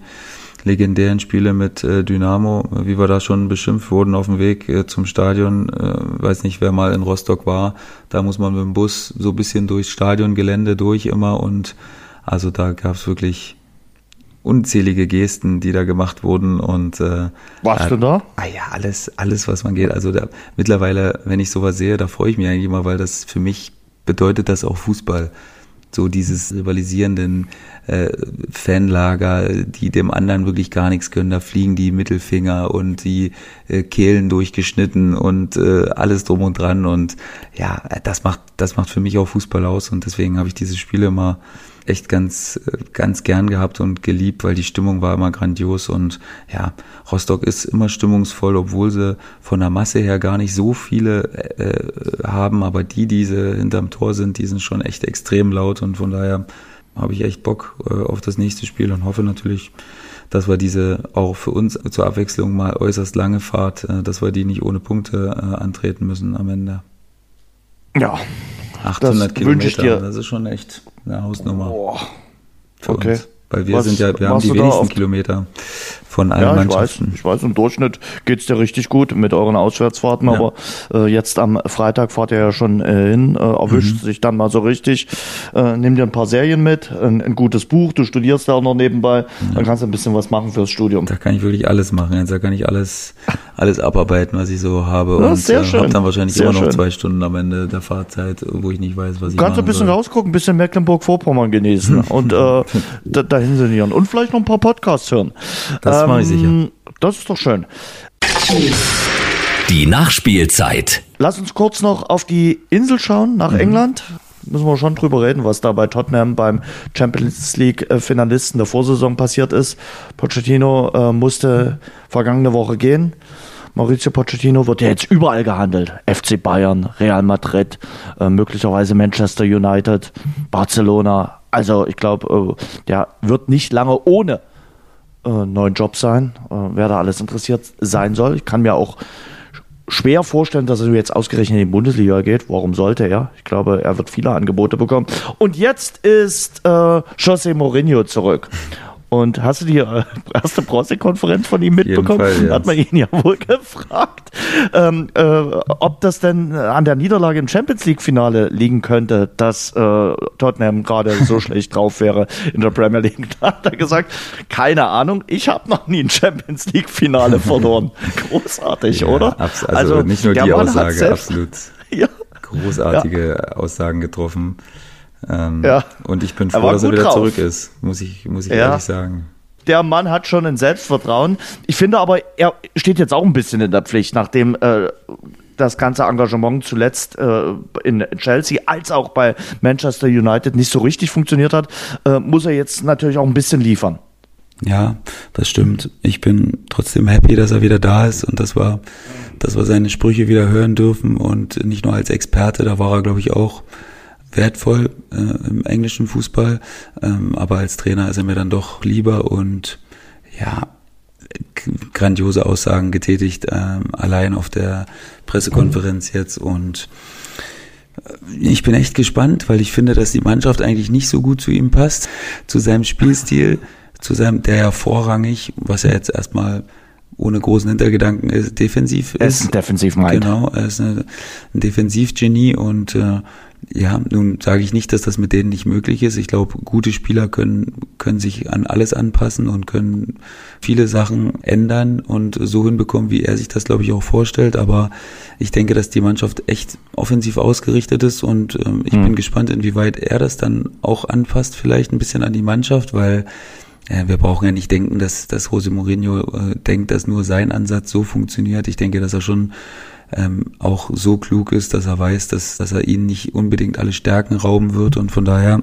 legendären Spiele mit äh, Dynamo, wie wir da schon beschimpft wurden auf dem Weg äh, zum Stadion. Äh, weiß nicht, wer mal in Rostock war. Da muss man mit dem Bus so ein bisschen durchs Stadiongelände durch immer und also da gab es wirklich unzählige Gesten, die da gemacht wurden und äh, warst äh, du da? Ah ja, alles, alles, was man geht. Also da, mittlerweile, wenn ich sowas sehe, da freue ich mich eigentlich immer, weil das für mich bedeutet das auch Fußball. So dieses rivalisierenden äh, Fanlager, die dem anderen wirklich gar nichts können. Da fliegen die Mittelfinger und die äh, Kehlen durchgeschnitten und äh, alles drum und dran. Und ja, das macht, das macht für mich auch Fußball aus. Und deswegen habe ich diese Spiele immer echt ganz, ganz gern gehabt und geliebt, weil die Stimmung war immer grandios und ja, Rostock ist immer stimmungsvoll, obwohl sie von der Masse her gar nicht so viele äh, haben, aber die, die sie hinterm Tor sind, die sind schon echt extrem laut und von daher habe ich echt Bock äh, auf das nächste Spiel und hoffe natürlich, dass wir diese auch für uns zur Abwechslung mal äußerst lange Fahrt, äh, dass wir die nicht ohne Punkte äh, antreten müssen am Ende. Ja, 800 das Kilometer, das ist schon echt eine Hausnummer. Boah. okay. Uns. Weil wir was, sind ja, wir haben die wenigsten Kilometer von allen ja, Mannschaften. Ich weiß, ich weiß, im Durchschnitt geht's dir richtig gut mit euren Auswärtsfahrten, ja. aber äh, jetzt am Freitag fahrt ihr ja schon äh, hin, äh, erwischt mhm. sich dann mal so richtig, äh, nimm dir ein paar Serien mit, ein, ein gutes Buch, du studierst da auch noch nebenbei, ja. dann kannst du ein bisschen was machen fürs Studium. Da kann ich wirklich alles machen, jetzt da kann ich alles, alles abarbeiten, was ich so habe ja, und sehr äh, schön. hab dann wahrscheinlich sehr immer noch schön. zwei Stunden am Ende der Fahrzeit, wo ich nicht weiß, was ich Kannst du ein bisschen soll. rausgucken, ein bisschen Mecklenburg-Vorpommern genießen [LAUGHS] und äh, dahin sinnieren und vielleicht noch ein paar Podcasts hören. Das ähm, mache ich sicher. Das ist doch schön. Die Nachspielzeit. Lass uns kurz noch auf die Insel schauen, nach mhm. England. Müssen wir schon drüber reden, was da bei Tottenham beim Champions League-Finalisten der Vorsaison passiert ist. Pochettino äh, musste vergangene Woche gehen. Maurizio Pochettino wird ja jetzt überall gehandelt. FC Bayern, Real Madrid, äh, möglicherweise Manchester United, Barcelona. Also ich glaube, äh, der wird nicht lange ohne äh, neuen Job sein, äh, wer da alles interessiert sein soll. Ich kann mir auch schwer vorstellen, dass er jetzt ausgerechnet in die Bundesliga geht. Warum sollte er? Ich glaube, er wird viele Angebote bekommen. Und jetzt ist äh, José Mourinho zurück. Und hast du die äh, [LAUGHS] erste Pressekonferenz von ihm mitbekommen? Fall, ja. Hat man ihn ja [LAUGHS] wohl gefragt, ähm, äh, ob das denn an der Niederlage im Champions League-Finale liegen könnte, dass äh, Tottenham gerade so [LAUGHS] schlecht drauf wäre in der Premier League. Da hat er gesagt, keine Ahnung, ich habe noch nie ein Champions League-Finale verloren. Großartig, ja, oder? Also, also, nicht nur die Aussage, selbst, absolut ja, großartige. Aussagen getroffen. Ähm, ja. Und ich bin froh, er dass er wieder drauf. zurück ist, muss ich, muss ich ja. ehrlich sagen. Der Mann hat schon ein Selbstvertrauen. Ich finde aber, er steht jetzt auch ein bisschen in der Pflicht, nachdem äh, das ganze Engagement zuletzt äh, in Chelsea als auch bei Manchester United nicht so richtig funktioniert hat, äh, muss er jetzt natürlich auch ein bisschen liefern. Ja, das stimmt. Ich bin trotzdem happy, dass er wieder da ist und dass wir, dass wir seine Sprüche wieder hören dürfen und nicht nur als Experte, da war er, glaube ich, auch wertvoll äh, im englischen Fußball, ähm, aber als Trainer ist er mir dann doch lieber und ja, grandiose Aussagen getätigt, ähm, allein auf der Pressekonferenz jetzt und äh, ich bin echt gespannt, weil ich finde, dass die Mannschaft eigentlich nicht so gut zu ihm passt, zu seinem Spielstil, zu seinem, der ja vorrangig, was er jetzt erstmal ohne großen Hintergedanken ist, defensiv ist. Er ist ein Defensivmind. Genau, er ist eine, ein Defensivgenie und äh, ja, nun sage ich nicht, dass das mit denen nicht möglich ist. Ich glaube, gute Spieler können, können sich an alles anpassen und können viele Sachen ändern und so hinbekommen, wie er sich das, glaube ich, auch vorstellt. Aber ich denke, dass die Mannschaft echt offensiv ausgerichtet ist und ähm, ich mhm. bin gespannt, inwieweit er das dann auch anpasst, vielleicht ein bisschen an die Mannschaft, weil äh, wir brauchen ja nicht denken, dass, dass Jose Mourinho äh, denkt, dass nur sein Ansatz so funktioniert. Ich denke, dass er schon ähm, auch so klug ist, dass er weiß, dass, dass er ihnen nicht unbedingt alle Stärken rauben wird und von daher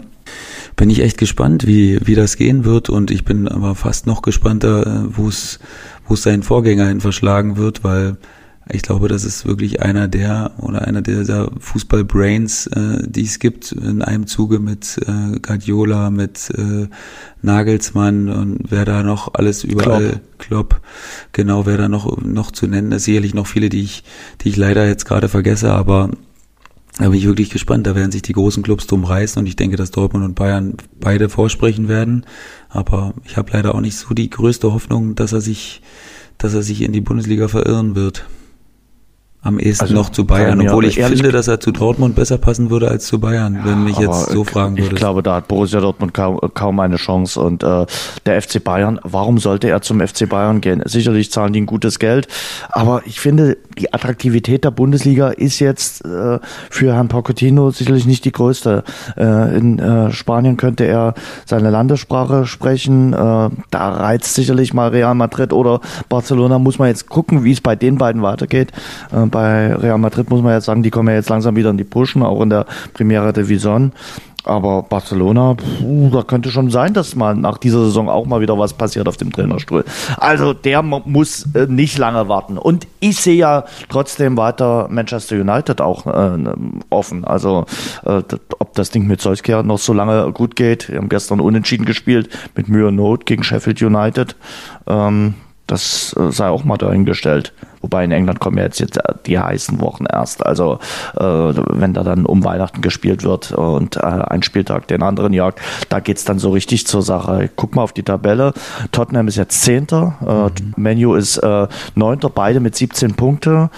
bin ich echt gespannt, wie, wie das gehen wird. Und ich bin aber fast noch gespannter, äh, wo es, wo es seinen Vorgänger hin verschlagen wird, weil ich glaube, das ist wirklich einer der oder einer dieser Fußball-Brains, äh, die es gibt in einem Zuge mit äh, Guardiola, mit äh, Nagelsmann und wer da noch alles überall Klopp. Klopp, genau, wer da noch noch zu nennen ist, sicherlich noch viele, die ich die ich leider jetzt gerade vergesse, aber da bin ich wirklich gespannt. Da werden sich die großen Clubs drum reißen und ich denke, dass Dortmund und Bayern beide vorsprechen werden. Aber ich habe leider auch nicht so die größte Hoffnung, dass er sich, dass er sich in die Bundesliga verirren wird am ehesten also, noch zu Bayern, obwohl ich finde, dass er zu Dortmund besser passen würde als zu Bayern, wenn mich jetzt so fragen würde. Ich glaube, da hat Borussia Dortmund kaum, kaum eine Chance und äh, der FC Bayern, warum sollte er zum FC Bayern gehen? Sicherlich zahlen die ein gutes Geld, aber ich finde, die Attraktivität der Bundesliga ist jetzt äh, für Herrn Pochettino sicherlich nicht die größte. Äh, in äh, Spanien könnte er seine Landessprache sprechen, äh, da reizt sicherlich mal Real Madrid oder Barcelona, muss man jetzt gucken, wie es bei den beiden weitergeht. Äh, bei Real Madrid muss man jetzt sagen, die kommen ja jetzt langsam wieder in die Pushen, auch in der Primera Division. Aber Barcelona, puh, da könnte schon sein, dass mal nach dieser Saison auch mal wieder was passiert auf dem Trainerstuhl. Also der muss äh, nicht lange warten. Und ich sehe ja trotzdem weiter Manchester United auch äh, offen. Also äh, ob das Ding mit Solskjaer noch so lange gut geht. Wir haben gestern unentschieden gespielt mit Mühe und Not gegen Sheffield United. Ähm, das äh, sei auch mal dahingestellt. Wobei in England kommen ja jetzt, jetzt die heißen Wochen erst. Also äh, wenn da dann um Weihnachten gespielt wird und äh, ein Spieltag den anderen jagt, da geht's dann so richtig zur Sache. Guck mal auf die Tabelle. Tottenham ist jetzt Zehnter, äh, mhm. Menu ist äh, Neunter, beide mit 17 Punkte.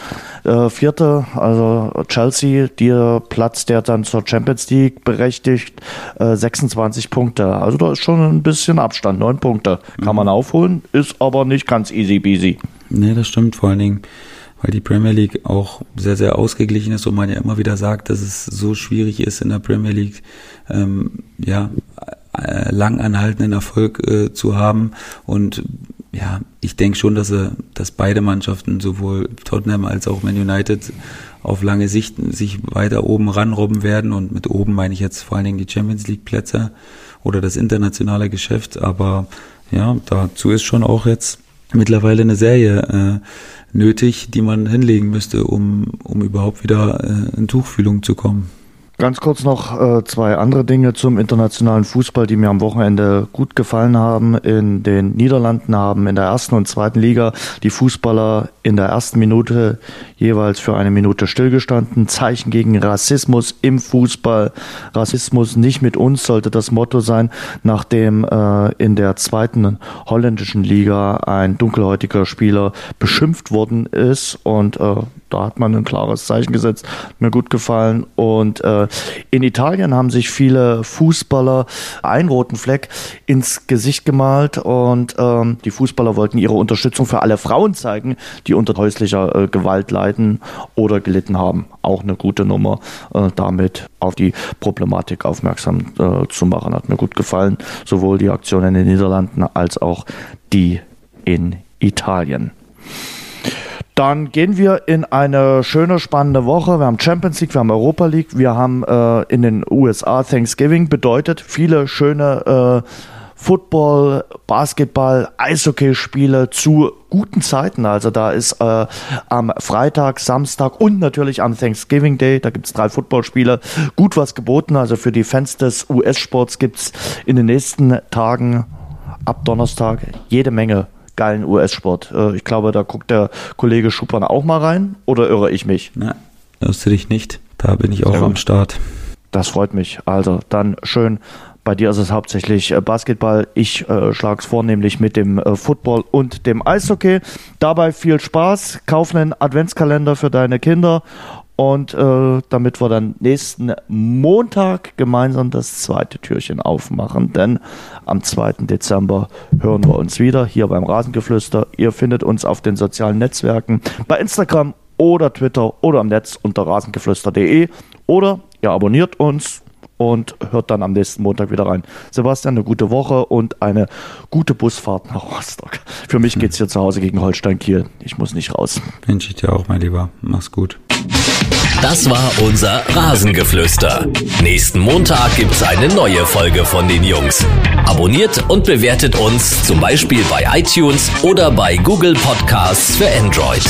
Äh, Vierte, also Chelsea, der Platz, der dann zur Champions League berechtigt, äh, 26 Punkte. Also da ist schon ein bisschen Abstand. Neun Punkte kann man aufholen, ist aber nicht ganz easy peasy. Nee, das stimmt vor allen Dingen, weil die Premier League auch sehr, sehr ausgeglichen ist und man ja immer wieder sagt, dass es so schwierig ist in der Premier League, ähm, ja, äh, lang Erfolg äh, zu haben und ja, ich denke schon, dass er, dass beide Mannschaften, sowohl Tottenham als auch Man United, auf lange Sicht sich weiter oben ranrobben werden. Und mit oben meine ich jetzt vor allen Dingen die Champions League Plätze oder das internationale Geschäft. Aber ja, dazu ist schon auch jetzt mittlerweile eine Serie äh, nötig, die man hinlegen müsste, um, um überhaupt wieder äh, in Tuchfühlung zu kommen. Ganz kurz noch äh, zwei andere Dinge zum internationalen Fußball, die mir am Wochenende gut gefallen haben. In den Niederlanden haben in der ersten und zweiten Liga die Fußballer in der ersten Minute jeweils für eine Minute stillgestanden. Zeichen gegen Rassismus im Fußball. Rassismus nicht mit uns sollte das Motto sein, nachdem äh, in der zweiten holländischen Liga ein dunkelhäutiger Spieler beschimpft worden ist und äh, da hat man ein klares Zeichen gesetzt. Mir gut gefallen. Und äh, in Italien haben sich viele Fußballer einen roten Fleck ins Gesicht gemalt und ähm, die Fußballer wollten ihre Unterstützung für alle Frauen zeigen, die unter häuslicher äh, Gewalt leiden oder gelitten haben. Auch eine gute Nummer, äh, damit auf die Problematik aufmerksam äh, zu machen. Hat mir gut gefallen. Sowohl die Aktion in den Niederlanden als auch die in Italien. Dann gehen wir in eine schöne, spannende Woche. Wir haben Champions League, wir haben Europa League, wir haben äh, in den USA Thanksgiving bedeutet viele schöne äh, Football, Basketball, Eishockey-Spiele zu guten Zeiten. Also da ist äh, am Freitag, Samstag und natürlich am Thanksgiving Day, da gibt's drei Footballspiele, gut was geboten. Also für die Fans des US-Sports gibt's in den nächsten Tagen ab Donnerstag jede Menge geilen US-Sport. Äh, ich glaube, da guckt der Kollege Schuppan auch mal rein. Oder irre ich mich? Na, irrst du dich nicht. Da bin ich auch ja. am Start. Das freut mich. Also dann schön. Bei dir ist es hauptsächlich äh, Basketball. Ich äh, schlage es vornehmlich mit dem äh, Football und dem Eishockey. Dabei viel Spaß. Kauf einen Adventskalender für deine Kinder und äh, damit wir dann nächsten Montag gemeinsam das zweite Türchen aufmachen. Denn am 2. Dezember hören wir uns wieder hier beim Rasengeflüster. Ihr findet uns auf den sozialen Netzwerken bei Instagram oder Twitter oder am Netz unter rasengeflüster.de oder ihr abonniert uns und hört dann am nächsten Montag wieder rein. Sebastian, eine gute Woche und eine gute Busfahrt nach Rostock. Für mich geht es hier zu Hause gegen Holstein Kiel. Ich muss nicht raus. Wünsche ich dir auch, mein Lieber. Mach's gut. Das war unser Rasengeflüster. Nächsten Montag gibt es eine neue Folge von den Jungs. Abonniert und bewertet uns zum Beispiel bei iTunes oder bei Google Podcasts für Android.